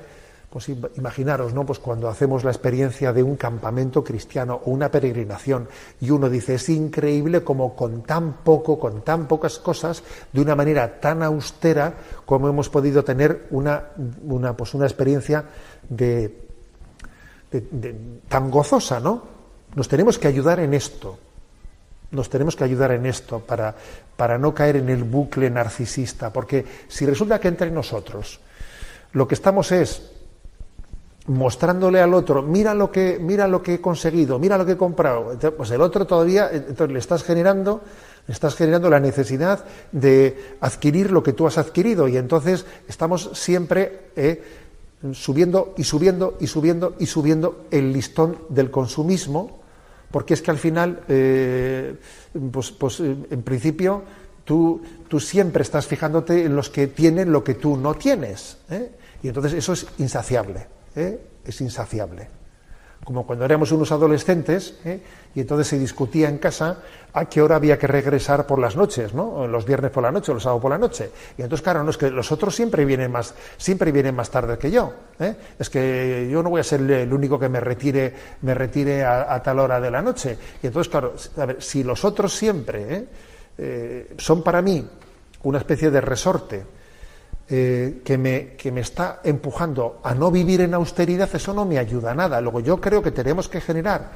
pues imaginaros, ¿no? Pues cuando hacemos la experiencia de un campamento cristiano o una peregrinación y uno dice, es increíble como con tan poco, con tan pocas cosas, de una manera tan austera, como hemos podido tener una, una, pues una experiencia de, tan gozosa, ¿no? Nos tenemos que ayudar en esto. Nos tenemos que ayudar en esto para, para no caer en el bucle narcisista, porque si resulta que entre nosotros lo que estamos es mostrándole al otro, mira lo que, mira lo que he conseguido, mira lo que he comprado. pues el otro todavía, entonces le estás generando, le estás generando la necesidad de adquirir lo que tú has adquirido. Y entonces estamos siempre eh, subiendo y subiendo y subiendo y subiendo el listón del consumismo, porque es que al final, eh, pues, pues, en principio, tú, tú, siempre estás fijándote en los que tienen lo que tú no tienes. ¿eh? Y entonces eso es insaciable. ¿eh? es insaciable. Como cuando éramos unos adolescentes ¿eh? y entonces se discutía en casa a qué hora había que regresar por las noches, ¿no? Los viernes por la noche los sábados por la noche. Y entonces, claro, no es que los otros siempre vienen más, siempre vienen más tarde que yo. ¿eh? Es que yo no voy a ser el único que me retire, me retire a, tal hora de la noche. Y entonces, claro, a ver, si los otros siempre son para mí una especie de resorte eh, que, me, que me está empujando a no vivir en austeridad, eso no me ayuda a nada. Luego yo creo que tenemos que generar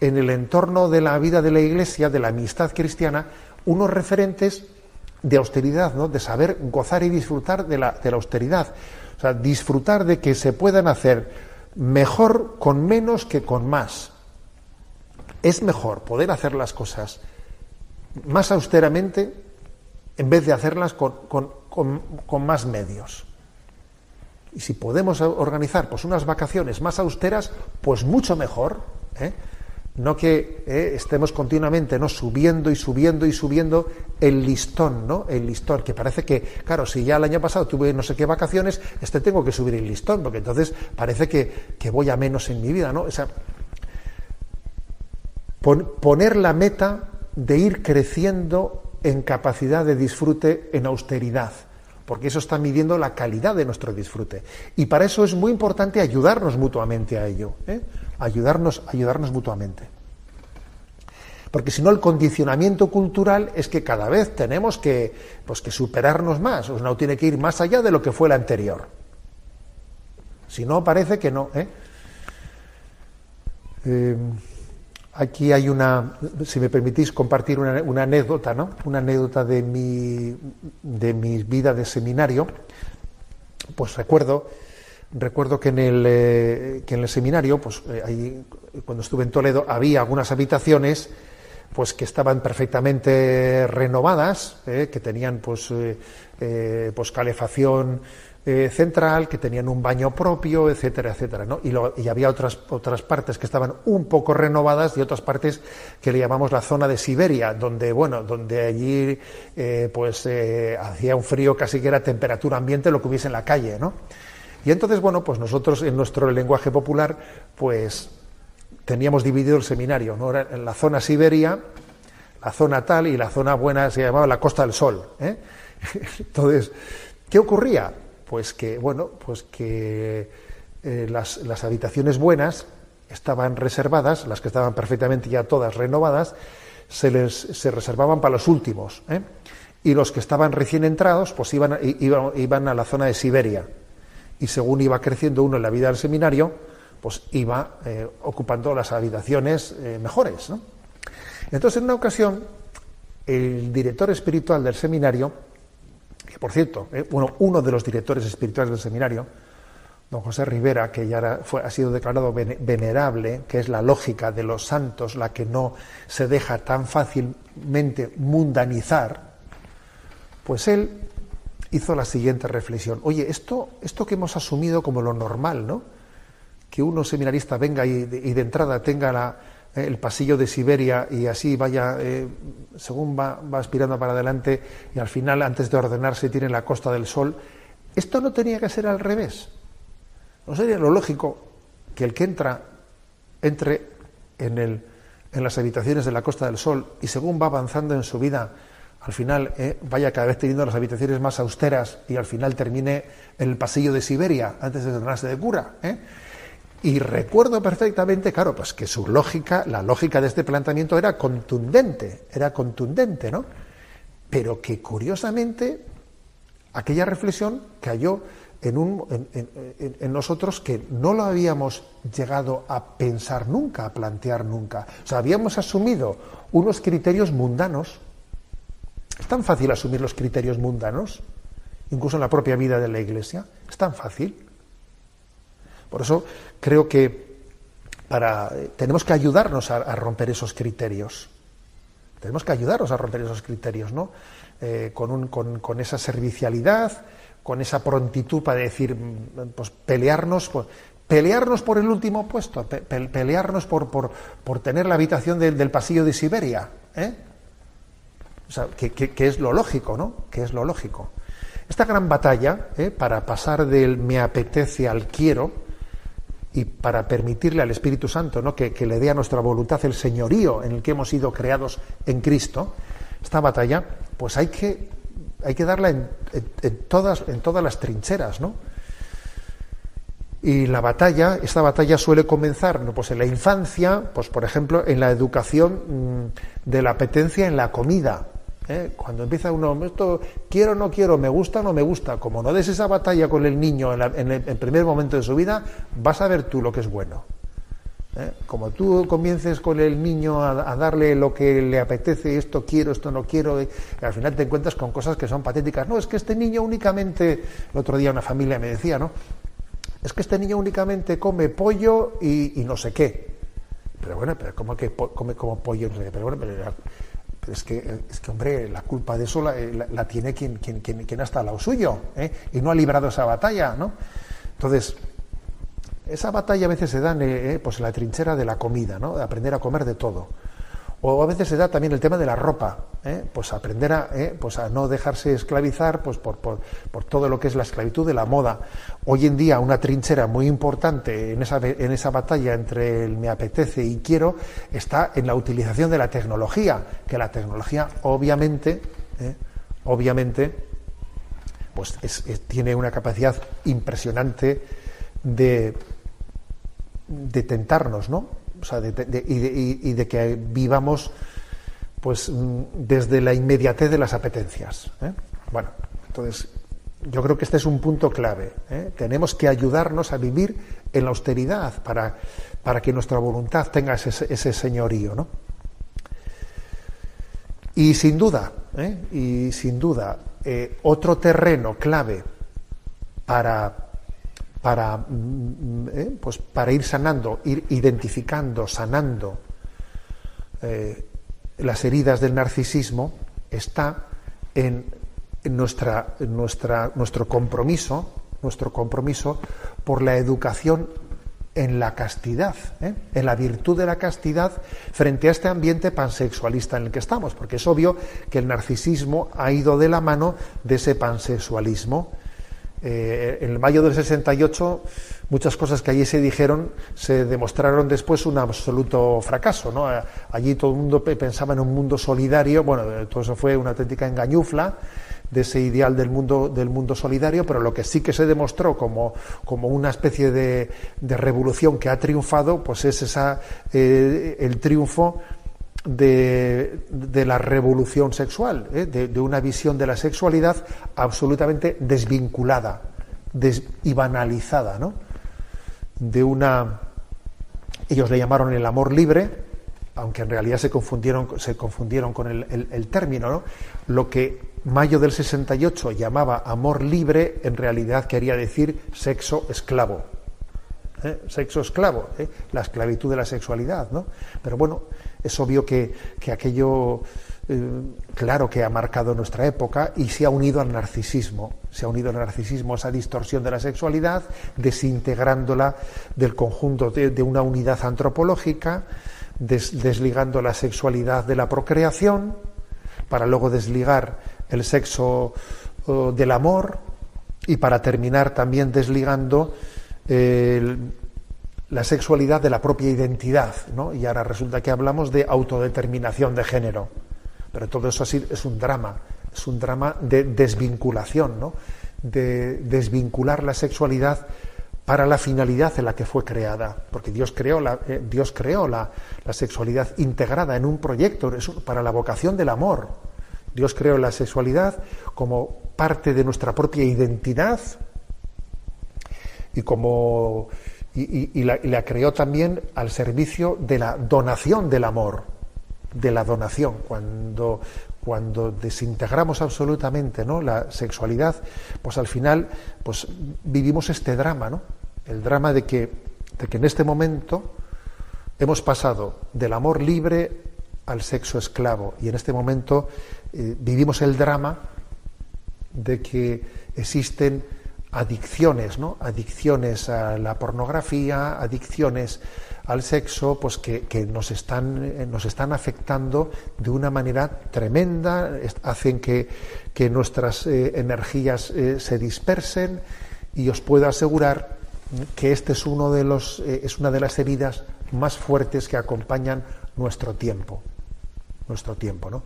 en el entorno de la vida de la Iglesia, de la amistad cristiana, unos referentes de austeridad, ¿no? de saber gozar y disfrutar de la, de la austeridad. O sea, disfrutar de que se puedan hacer mejor con menos que con más. Es mejor poder hacer las cosas más austeramente en vez de hacerlas con, con, más medios. Y si podemos organizar pues, unas vacaciones más austeras, pues mucho mejor. ¿eh? No que ¿eh? estemos continuamente ¿no? subiendo y subiendo y subiendo el listón, ¿no? El listón, que parece que, claro, si ya el año pasado tuve no sé qué vacaciones, este tengo que subir el listón, porque entonces parece que, que voy a menos en mi vida, ¿no? O poner la meta de ir creciendo en capacidad de disfrute en austeridad, porque eso está midiendo la calidad de nuestro disfrute. Y para eso es muy importante ayudarnos mutuamente a ello, ¿eh? ayudarnos, ayudarnos mutuamente. Porque si no, el condicionamiento cultural es que cada vez tenemos que, pues, que superarnos más, o no tiene que ir más allá de lo que fue el anterior. Si no, parece que no. ¿eh? eh Aquí hay una, si me permitís compartir una, anécdota, ¿no? Una anécdota de mi, de mi vida de seminario. Pues recuerdo, recuerdo que en el, eh, que en el seminario, pues eh, ahí, cuando estuve en Toledo, había algunas habitaciones pues que estaban perfectamente renovadas, ¿eh? que tenían pues, pues calefacción central, que tenían un baño propio, etcétera, etcétera, ¿no? Y, y, había otras otras partes que estaban un poco renovadas y otras partes que le llamamos la zona de Siberia, donde bueno, donde allí pues hacía un frío casi que era temperatura ambiente lo que hubiese en la calle, ¿no? Y entonces bueno, pues nosotros en nuestro lenguaje popular, pues teníamos dividido el seminario, ¿no? en la zona Siberia, la zona tal y la zona buena se llamaba la Costa del Sol. ¿eh? Entonces, ¿qué ocurría? Pues que, bueno, pues que eh, las, las, habitaciones buenas estaban reservadas, las que estaban perfectamente ya todas renovadas, se les se reservaban para los últimos. ¿eh? Y los que estaban recién entrados, pues iban, iban, iban a la zona de Siberia. Y según iba creciendo uno en la vida del seminario, pues iba eh, ocupando las habitaciones mejores. Entonces, en una ocasión, el director espiritual del seminario, por cierto, eh, uno de los directores espirituales del seminario, don José Rivera, que ya fue, ha sido declarado venerable, que es la lógica de los santos, la que no se deja tan fácilmente mundanizar, pues él hizo la siguiente reflexión. Oye, esto, esto que hemos asumido como lo normal, ¿no? que uno seminarista venga y de, entrada tenga la, el pasillo de Siberia y así vaya, eh, según va, aspirando para adelante y al final, antes de ordenarse, tiene la Costa del Sol. Esto no tenía que ser al revés. ¿No sería lo lógico que el que entra entre en, el, en las habitaciones de la Costa del Sol y según va avanzando en su vida, al final eh, vaya cada vez teniendo las habitaciones más austeras y al final termine en el pasillo de Siberia antes de ordenarse de cura? ¿eh? Y recuerdo perfectamente, claro, pues que su lógica, la lógica de este planteamiento era contundente, era contundente, ¿no? Pero que curiosamente aquella reflexión cayó en, un, en, nosotros que no lo habíamos llegado a pensar nunca, a plantear nunca. O sea, habíamos asumido unos criterios mundanos. Es tan fácil asumir los criterios mundanos, incluso en la propia vida de la Iglesia. Es tan fácil. Por eso creo que para, tenemos que ayudarnos a, romper esos criterios. Tenemos que ayudarnos a romper esos criterios, ¿no? Eh, con, esa servicialidad, con esa prontitud para decir, mm, pues pelearnos, pues, pelearnos por el último puesto, pelearnos por, por, tener la habitación del pasillo de Siberia, ¿eh? O sea, que, es lo lógico, ¿no? Que es lo lógico. Esta gran batalla, ¿eh? para pasar del me apetece al quiero, y para permitirle al Espíritu Santo ¿no? que, le dé a nuestra voluntad el señorío en el que hemos sido creados en Cristo, esta batalla, pues hay que, hay que darla en, todas, en todas las trincheras, ¿no? Y la batalla, esta batalla suele comenzar ¿no? pues en la infancia, pues por ejemplo, en la educación mm, de la apetencia en la comida. ¿Eh? Cuando empieza uno, esto quiero o no quiero, me gusta o no me gusta, como no des esa batalla con el niño en, el, primer momento de su vida, vas a ver tú lo que es bueno. ¿eh? Como tú comiences con el niño a, darle lo que le apetece, esto quiero, esto no quiero, y al final te encuentras con cosas que son patéticas. No, es que este niño únicamente, el otro día una familia me decía, ¿no? Es que este niño únicamente come pollo y, no sé qué. Pero bueno, pero ¿cómo que come como pollo? No sé qué? Pero bueno, pero es que, es que, hombre, la culpa de eso la, tiene quien, quien, quien, ha estado al lado suyo ¿eh? y no ha librado esa batalla, ¿no? Entonces, esa batalla a veces se da en, eh, pues en la trinchera de la comida, ¿no? De aprender a comer de todo. O a veces se da también el tema de la ropa, ¿eh? pues aprender a, ¿eh? pues a no dejarse esclavizar pues por, por, por, todo lo que es la esclavitud de la moda. Hoy en día una trinchera muy importante en esa, en esa batalla entre el me apetece y quiero está en la utilización de la tecnología, que la tecnología obviamente, ¿eh? obviamente, pues tiene una capacidad impresionante de, de tentarnos, ¿no? Y, de, que vivamos pues mm, desde la inmediatez de las apetencias. ¿eh? Bueno, entonces yo creo que este es un punto clave. ¿eh? Tenemos que ayudarnos a vivir en la austeridad para, para que nuestra voluntad tenga ese, ese señorío, ¿no? Y sin duda, ¿eh? y sin duda, otro terreno clave para para, mm, eh, pues para ir sanando, ir identificando, sanando eh, las heridas del narcisismo está en, nuestra, nuestra, nuestro compromiso, nuestro compromiso por la educación en la castidad, ¿eh? en la virtud de la castidad frente a este ambiente pansexualista en el que estamos, porque es obvio que el narcisismo ha ido de la mano de ese pansexualismo. Eh, en mayo del 68 muchas cosas que allí se dijeron se demostraron después un absoluto fracaso. ¿no? Allí todo el mundo pensaba en un mundo solidario, bueno, todo eso fue una auténtica engañufla de ese ideal del mundo, del mundo solidario, pero lo que sí que se demostró como, como una especie de, de, revolución que ha triunfado, pues es esa, eh, el triunfo de, la revolución sexual, ¿eh? de, una visión de la sexualidad absolutamente desvinculada des, y banalizada, ¿no? De una, ellos le llamaron el amor libre, aunque en realidad se confundieron, se confundieron con el término, ¿no? Lo que mayo del 68 llamaba amor libre, en realidad quería decir sexo esclavo. ¿Eh? Sexo esclavo, ¿eh? la esclavitud de la sexualidad, ¿no? Pero bueno, es obvio que, que aquello, eh, claro que ha marcado nuestra época y se ha unido al narcisismo. Se ha unido al narcisismo esa distorsión de la sexualidad, desintegrándola del conjunto de, una unidad antropológica, des, desligando la sexualidad de la procreación, para luego desligar el sexo uh, del amor y para terminar también desligando eh, la sexualidad de la propia identidad, ¿no? Y ahora resulta que hablamos de autodeterminación de género. Pero todo eso así es un drama, es un drama de desvinculación, ¿no? De desvincular la sexualidad para la finalidad en la que fue creada, porque Dios creó la, eh, Dios creó la, la, sexualidad integrada en un proyecto para la vocación del amor. Dios creó la sexualidad como parte de nuestra propia identidad y como y, y, y, la, y, la, creó también al servicio de la donación del amor, de la donación. Cuando, cuando desintegramos absolutamente ¿no? la sexualidad, pues al final pues vivimos este drama, ¿no? El drama de que, de que en este momento hemos pasado del amor libre al sexo esclavo y en este momento eh, vivimos el drama de que existen adicciones, ¿no? Adicciones a la pornografía, adicciones al sexo, pues que, que nos, están, eh, nos están afectando de una manera tremenda, hacen que, que nuestras eh, energías eh, se dispersen y os puedo asegurar que este es uno de los es una de las heridas más fuertes que acompañan nuestro tiempo, nuestro tiempo, ¿no?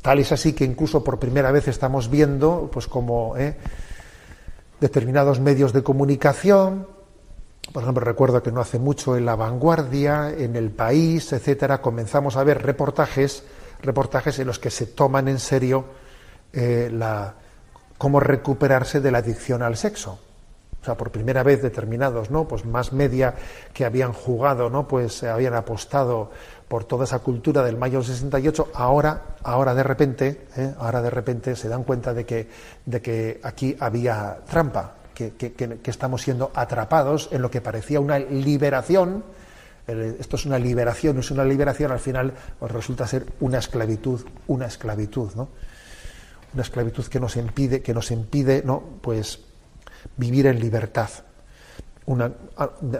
Tal es así que incluso por primera vez estamos viendo, pues como determinados medios de comunicación, por ejemplo, recuerdo que no hace mucho en La Vanguardia, en El País, etcétera, comenzamos a ver reportajes, reportajes en los que se toman en serio eh, la, cómo recuperarse de la adicción al sexo. O sea, por primera vez determinados, ¿no? Pues más media que habían jugado, ¿no? Pues habían apostado por toda esa cultura del mayo del 68, ahora, ahora de repente, ¿eh? ahora de repente se dan cuenta de que, de que aquí había trampa, que, que, estamos siendo atrapados en lo que parecía una liberación. Esto es una liberación, es una liberación, al final pues resulta ser una esclavitud, una esclavitud, ¿no? Una esclavitud que nos impide, que nos impide, ¿no? Pues vivir en libertad.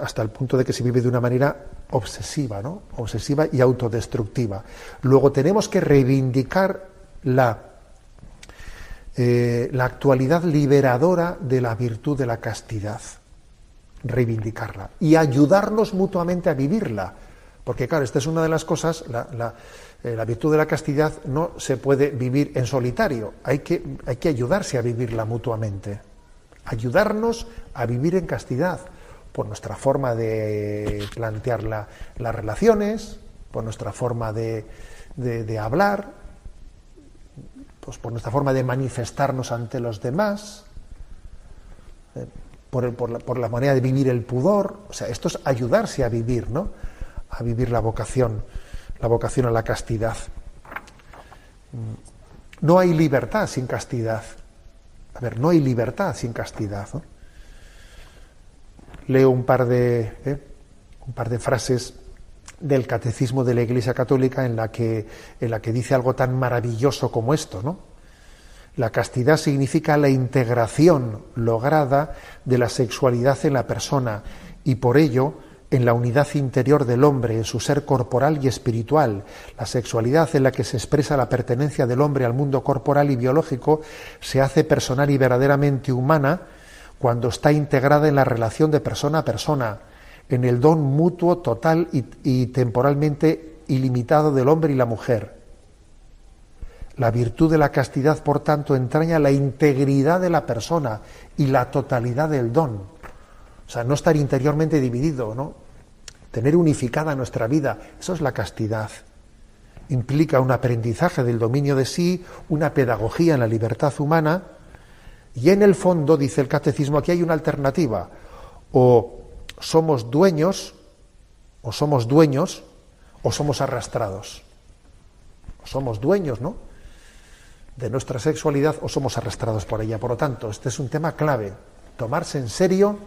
Hasta el punto de que se vive de una manera obsesiva, ¿no? Obsesiva y autodestructiva. Luego tenemos que reivindicar la, eh, la actualidad liberadora de la virtud de la castidad. Reivindicarla. Y ayudarnos mutuamente a vivirla. Porque, claro, esta es una de las cosas, la, la, eh, la virtud de la castidad no se puede vivir en solitario. Hay que, hay que ayudarse a vivirla mutuamente. Ayudarnos a vivir en castidad por nuestra forma de plantear la, las relaciones, por nuestra forma de, hablar, pues por nuestra forma de manifestarnos ante los demás, eh, por, por, la, por, la, manera de vivir el pudor. O sea, esto es ayudarse a vivir, ¿no? A vivir la vocación, la vocación a la castidad. No hay libertad sin castidad. A ver, no hay libertad sin castidad. ¿no? Leo un par de, ¿eh? un par de frases del catecismo de la Iglesia Católica en la que, en la que dice algo tan maravilloso como esto, ¿no? La castidad significa la integración lograda de la sexualidad en la persona y por ello en la unidad interior del hombre, en su ser corporal y espiritual. La sexualidad en la que se expresa la pertenencia del hombre al mundo corporal y biológico se hace personal y verdaderamente humana cuando está integrada en la relación de persona a persona, en el don mutuo, total y, temporalmente ilimitado del hombre y la mujer. La virtud de la castidad, por tanto, entraña la integridad de la persona y la totalidad del don. O sea, no estar interiormente dividido, ¿no? Tener unificada nuestra vida, eso es la castidad. Implica un aprendizaje del dominio de sí, una pedagogía en la libertad humana, y en el fondo, dice el catecismo, aquí hay una alternativa. O somos dueños, o somos dueños, o somos arrastrados. O somos dueños, ¿no? De nuestra sexualidad o somos arrastrados por ella. Por lo tanto, este es un tema clave. Tomarse en serio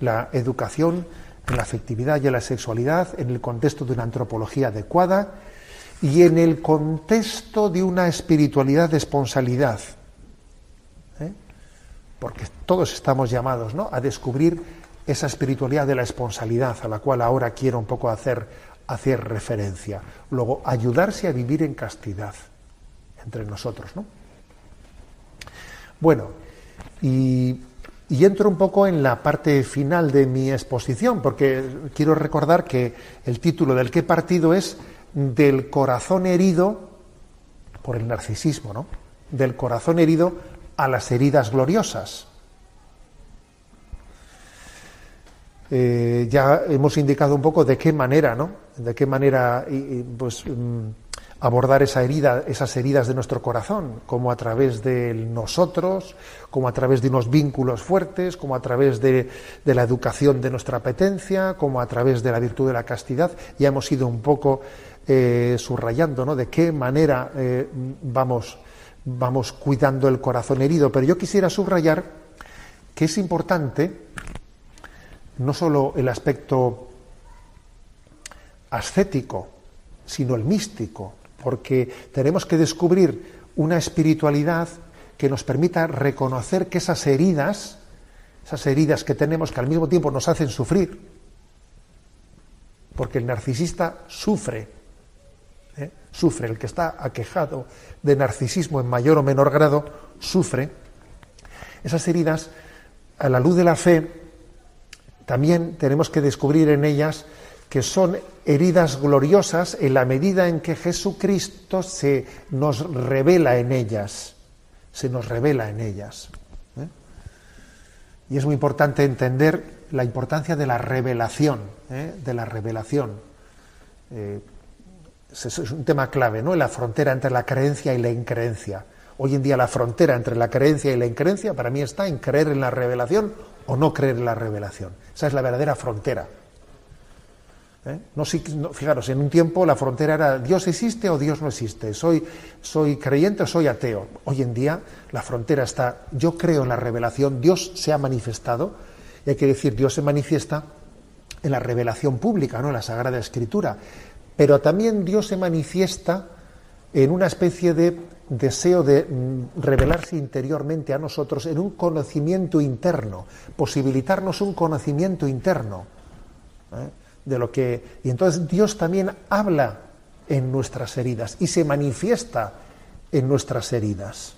la educación en la afectividad y en la sexualidad en el contexto de una antropología adecuada y en el contexto de una espiritualidad de responsabilidad. Porque todos estamos llamados ¿no? a descubrir esa espiritualidad de la esponsalidad a la cual ahora quiero un poco hacer, hacer referencia. Luego, ayudarse a vivir en castidad entre nosotros, ¿no? Bueno, y, y entro un poco en la parte final de mi exposición, porque quiero recordar que el título del que he partido es Del corazón herido por el narcisismo, ¿no? Del corazón herido a las heridas gloriosas. Eh, ya hemos indicado un poco de qué manera, ¿no? De qué manera pues, mm, abordar esa herida, esas heridas de nuestro corazón, como a través de nosotros, como a través de unos vínculos fuertes, como a través de, la educación de nuestra apetencia, como a través de la virtud de la castidad. Ya hemos ido un poco eh, subrayando, ¿no? De qué manera eh, vamos, vamos cuidando el corazón herido. Pero yo quisiera subrayar que es importante no solo el aspecto ascético, sino el místico, porque tenemos que descubrir una espiritualidad que nos permita reconocer que esas heridas, esas heridas que tenemos que al mismo tiempo nos hacen sufrir, porque el narcisista sufre. Sufre, el que está aquejado de narcisismo en mayor o menor grado, sufre, esas heridas, a la luz de la fe, también tenemos que descubrir en ellas que son heridas gloriosas en la medida en que Jesucristo se nos revela en ellas, se nos revela en ellas. ¿eh? Y es muy importante entender la importancia de la revelación, ¿eh? de la revelación. Eh, es un tema clave, ¿no? La frontera entre la creencia y la increencia. Hoy en día la frontera entre la creencia y la increencia para mí está en creer en la revelación o no creer en la revelación. Esa es la verdadera frontera. ¿Eh? No, fijaros, en un tiempo la frontera era Dios existe o Dios no existe, soy, soy creyente o soy ateo. Hoy en día la frontera está, yo creo en la revelación, Dios se ha manifestado, y hay que decir, Dios se manifiesta en la revelación pública, ¿no? en la Sagrada Escritura, pero también Dios se manifiesta en una especie de deseo de mm, revelarse interiormente a nosotros en un conocimiento interno, posibilitarnos un conocimiento interno. ¿eh? De lo que, y entonces Dios también habla en nuestras heridas y se manifiesta en nuestras heridas.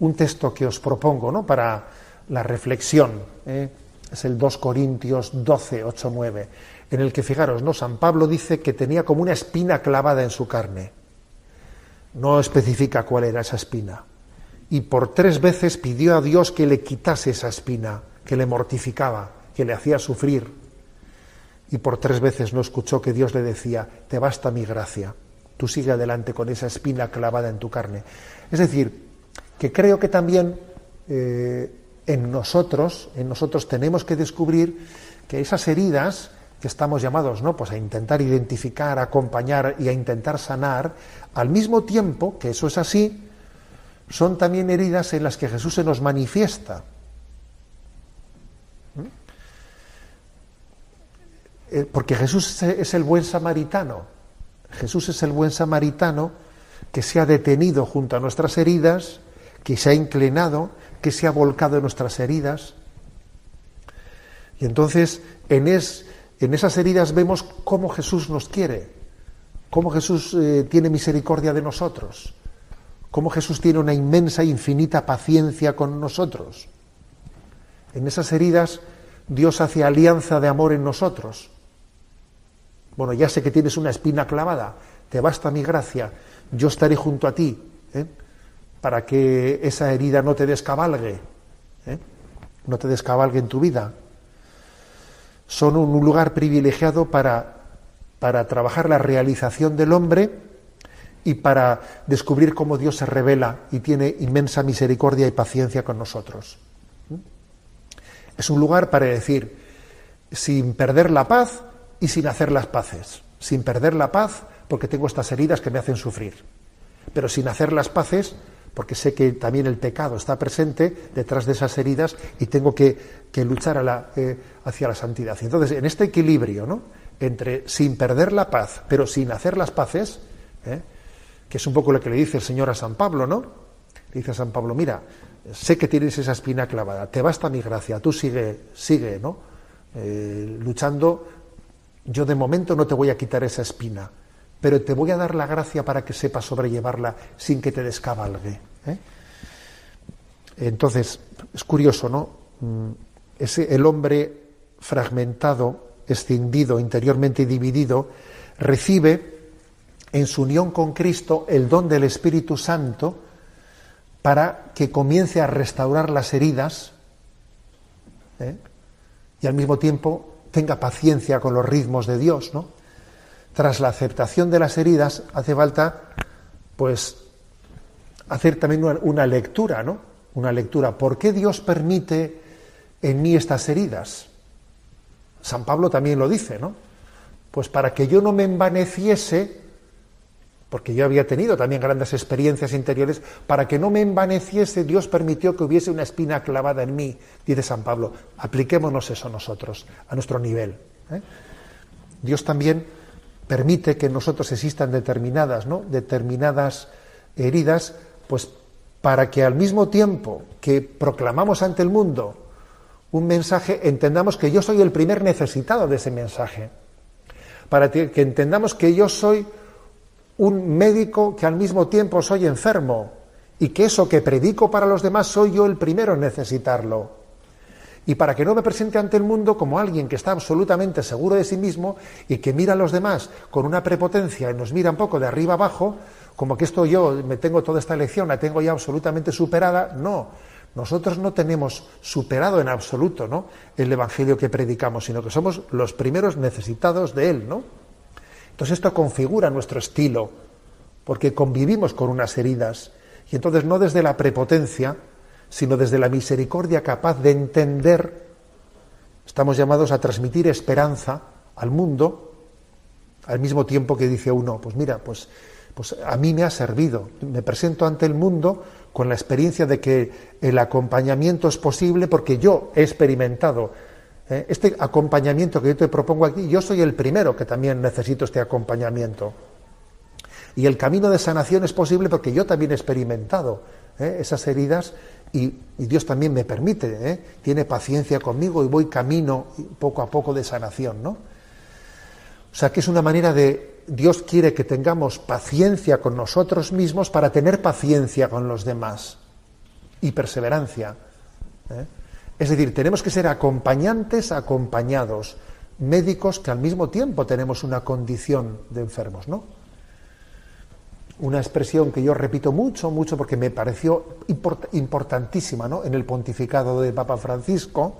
Un texto que os propongo ¿no? para la reflexión ¿eh? es el 2 Corintios 12, 8, 9, en el que fijaros, ¿no? San Pablo dice que tenía como una espina clavada en su carne no especifica cuál era esa espina. Y por tres veces pidió a Dios que le quitase esa espina, que le mortificaba, que le hacía sufrir. Y por tres veces no escuchó que Dios le decía, te basta mi gracia, tú sigue adelante con esa espina clavada en tu carne. Es decir, que creo que también eh, en nosotros, en nosotros tenemos que descubrir que esas heridas que estamos llamados ¿no? pues a intentar identificar, a acompañar y a intentar sanar, al mismo tiempo que eso es así, son también heridas en las que Jesús se nos manifiesta. ¿Mm? eh, porque Jesús es el buen samaritano. Jesús es el buen samaritano que se ha detenido junto a nuestras heridas, que se ha inclinado, que se ha volcado en nuestras heridas. Y entonces en, es, en esas heridas vemos cómo Jesús nos quiere, cómo Jesús eh, tiene misericordia de nosotros, cómo Jesús tiene una inmensa, infinita paciencia con nosotros. En esas heridas Dios hace alianza de amor en nosotros. Bueno, ya sé que tienes una espina clavada, te basta mi gracia, yo estaré junto a ti, ¿eh? para que esa herida no te descabalgue, ¿eh? no te descabalgue en tu vida. Son un lugar privilegiado para, para trabajar la realización del hombre y para descubrir cómo Dios se revela y tiene inmensa misericordia y paciencia con nosotros. Es un lugar para decir, sin perder la paz y sin hacer las paces, sin perder la paz porque tengo estas heridas que me hacen sufrir, pero sin hacer las paces porque sé que también el pecado está presente detrás de esas heridas y tengo que, luchar eh, hacia la santidad. Entonces, en este equilibrio, ¿no? entre sin perder la paz, pero sin hacer las paces, ¿eh? que es un poco lo que le dice el Señor a San Pablo, ¿no? Le dice a San Pablo, mira, sé que tienes esa espina clavada, te basta mi gracia, tú sigue, sigue, ¿no? Eh, luchando, yo de momento no te voy a quitar esa espina, pero te voy a dar la gracia para que sepas sobrellevarla sin que te descabalgue. Entonces, es curioso, ¿no? El hombre fragmentado, escindido, interiormente dividido, recibe en su unión con Cristo el don del Espíritu Santo, para que comience a restaurar las heridas ¿eh? y al mismo tiempo tenga paciencia con los ritmos de Dios, ¿no? Tras la aceptación de las heridas hace falta, pues, hacer también una, una lectura, ¿no? Una lectura. ¿Por qué Dios permite en mí estas heridas? San Pablo también lo dice, ¿no? Pues para que yo no me envaneciese porque yo había tenido también grandes experiencias interiores, para que no me envaneciese, Dios permitió que hubiese una espina clavada en mí, dice San Pablo. Apliquémonos eso nosotros, a nuestro nivel. ¿eh? Dios también permite que nosotros existan determinadas, ¿no? determinadas heridas, pues para que al mismo tiempo que proclamamos ante el mundo un mensaje, entendamos que yo soy el primer necesitado de ese mensaje. Para que entendamos que yo soy un médico que al mismo tiempo soy enfermo y que eso que predico para los demás soy yo el primero en necesitarlo. Y para que no me presente ante el mundo como alguien que está absolutamente seguro de sí mismo y que mira a los demás con una prepotencia y nos mira un poco de arriba abajo, como que esto yo me tengo toda esta lección, la tengo ya absolutamente superada, no. Nosotros no tenemos superado en absoluto el Evangelio que predicamos, sino que somos los primeros necesitados de él, ¿no? Entonces esto configura nuestro estilo, porque convivimos con unas heridas, y entonces no desde la prepotencia, sino desde la misericordia capaz de entender, estamos llamados a transmitir esperanza al mundo, al mismo tiempo que dice uno, pues mira, pues, pues a mí me ha servido, me presento ante el mundo con la experiencia de que el acompañamiento es posible porque yo he experimentado ¿eh? Este acompañamiento que yo te propongo aquí, yo soy el primero que también necesito este acompañamiento. Y el camino de sanación es posible porque yo también he experimentado ¿eh? esas heridas y, Dios también me permite, ¿eh? tiene paciencia conmigo y voy camino poco a poco de sanación, ¿no? O sea que es una manera de Dios quiere que tengamos paciencia con nosotros mismos para tener paciencia con los demás y perseverancia. Es decir, tenemos que ser acompañantes, acompañados, médicos que al mismo tiempo tenemos una condición de enfermos, ¿no? Una expresión que yo repito mucho, mucho, porque me pareció importantísima ¿no? en el pontificado del Papa Francisco,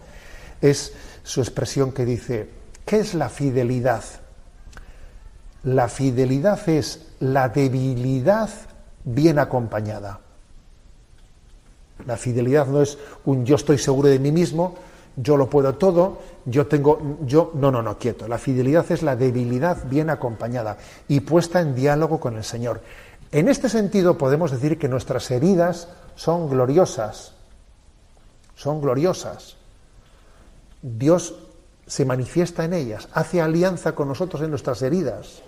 es su expresión que dice, ¿qué es la fidelidad? La fidelidad es la debilidad bien acompañada. La fidelidad no es un yo estoy seguro de mí mismo, yo lo puedo todo, yo tengo, yo, no, no, no, quieto. La fidelidad es la debilidad bien acompañada y puesta en diálogo con el Señor. En este sentido podemos decir que nuestras heridas son gloriosas, son gloriosas. Dios se manifiesta en ellas, hace alianza con nosotros en nuestras heridas.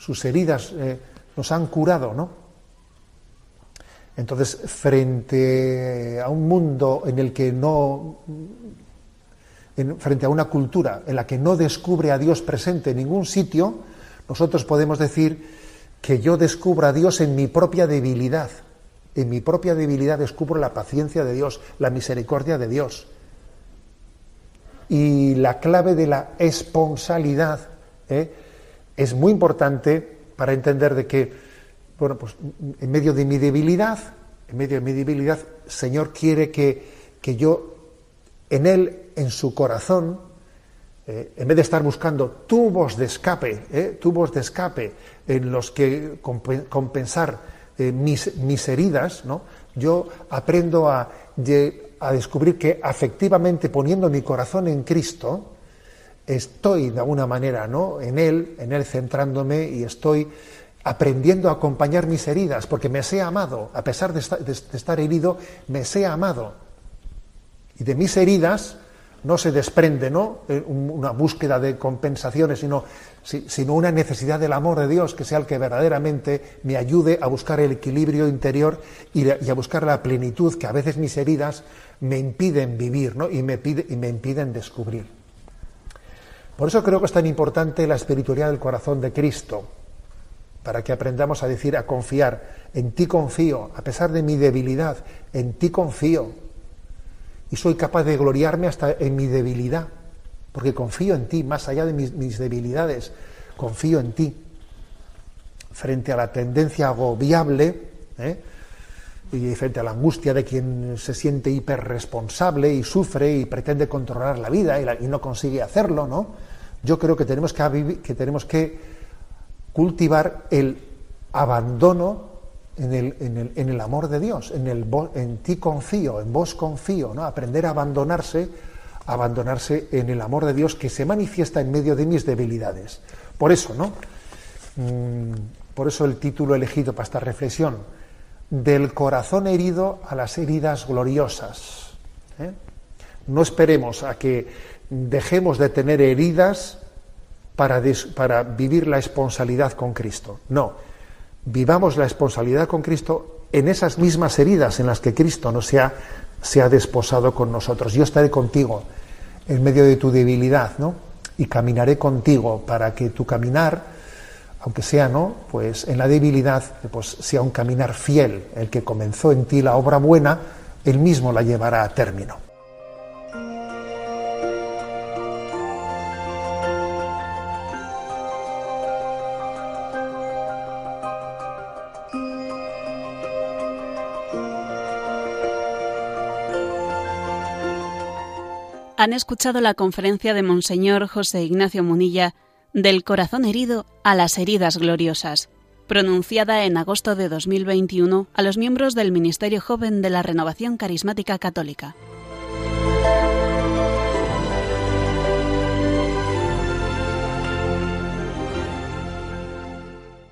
Sus heridas eh, nos han curado, ¿no? Entonces, frente a un mundo en el que no, frente a una cultura en la que no descubre a Dios presente en ningún sitio, nosotros podemos decir que yo descubro a Dios en mi propia debilidad. En mi propia debilidad descubro la paciencia de Dios, la misericordia de Dios. Y la clave de la esponsalidad ¿eh? Es muy importante para entender de que, bueno, pues en medio de mi debilidad, en medio de mi debilidad, Señor quiere que, que yo, en Él, en su corazón, eh, en vez de estar buscando tubos de escape, eh, tubos de escape en los que compensar eh, mis, mis, heridas, ¿no? yo aprendo a, a descubrir que afectivamente poniendo mi corazón en Cristo, estoy de alguna manera ¿no? en Él, en Él centrándome y estoy aprendiendo a acompañar mis heridas, porque me sé amado, a pesar de estar, herido, me sé amado. Y de mis heridas no se desprende ¿no? Eh, una búsqueda de compensaciones, sino, sino una necesidad del amor de Dios, que sea el que verdaderamente me ayude a buscar el equilibrio interior y, a buscar la plenitud que a veces mis heridas me impiden vivir ¿no? y, me pide, y me impiden descubrir. Por eso creo que es tan importante la espiritualidad del corazón de Cristo, para que aprendamos a decir, a confiar. En ti confío, a pesar de mi debilidad, en ti confío. Y soy capaz de gloriarme hasta en mi debilidad, porque confío en ti, más allá de mis, debilidades, confío en ti. Frente a la tendencia agobiable, ¿eh? y frente a la angustia de quien se siente hiperresponsable y sufre y pretende controlar la vida y, no consigue hacerlo, ¿no? Yo creo que tenemos que, cultivar el abandono en el, amor de Dios, en ti confío, en vos confío, ¿no? aprender a abandonarse, abandonarse en el amor de Dios que se manifiesta en medio de mis debilidades. Por eso, ¿no? Mm, por eso el título elegido para esta reflexión, del corazón herido a las heridas gloriosas. ¿eh? No esperemos a que dejemos de tener heridas para, vivir la esponsalidad con Cristo. No, vivamos la esponsalidad con Cristo en esas mismas heridas en las que Cristo no se ha, se ha desposado con nosotros. Yo estaré contigo en medio de tu debilidad, ¿no? Y caminaré contigo para que tu caminar, aunque sea, ¿no? Pues en la debilidad, pues sea un caminar fiel. El que comenzó en ti la obra buena, él mismo la llevará a término. Han escuchado la conferencia de Monseñor José Ignacio Munilla Del corazón herido a las heridas gloriosas, pronunciada en agosto de 2021 a los miembros del Ministerio Joven de la Renovación Carismática Católica.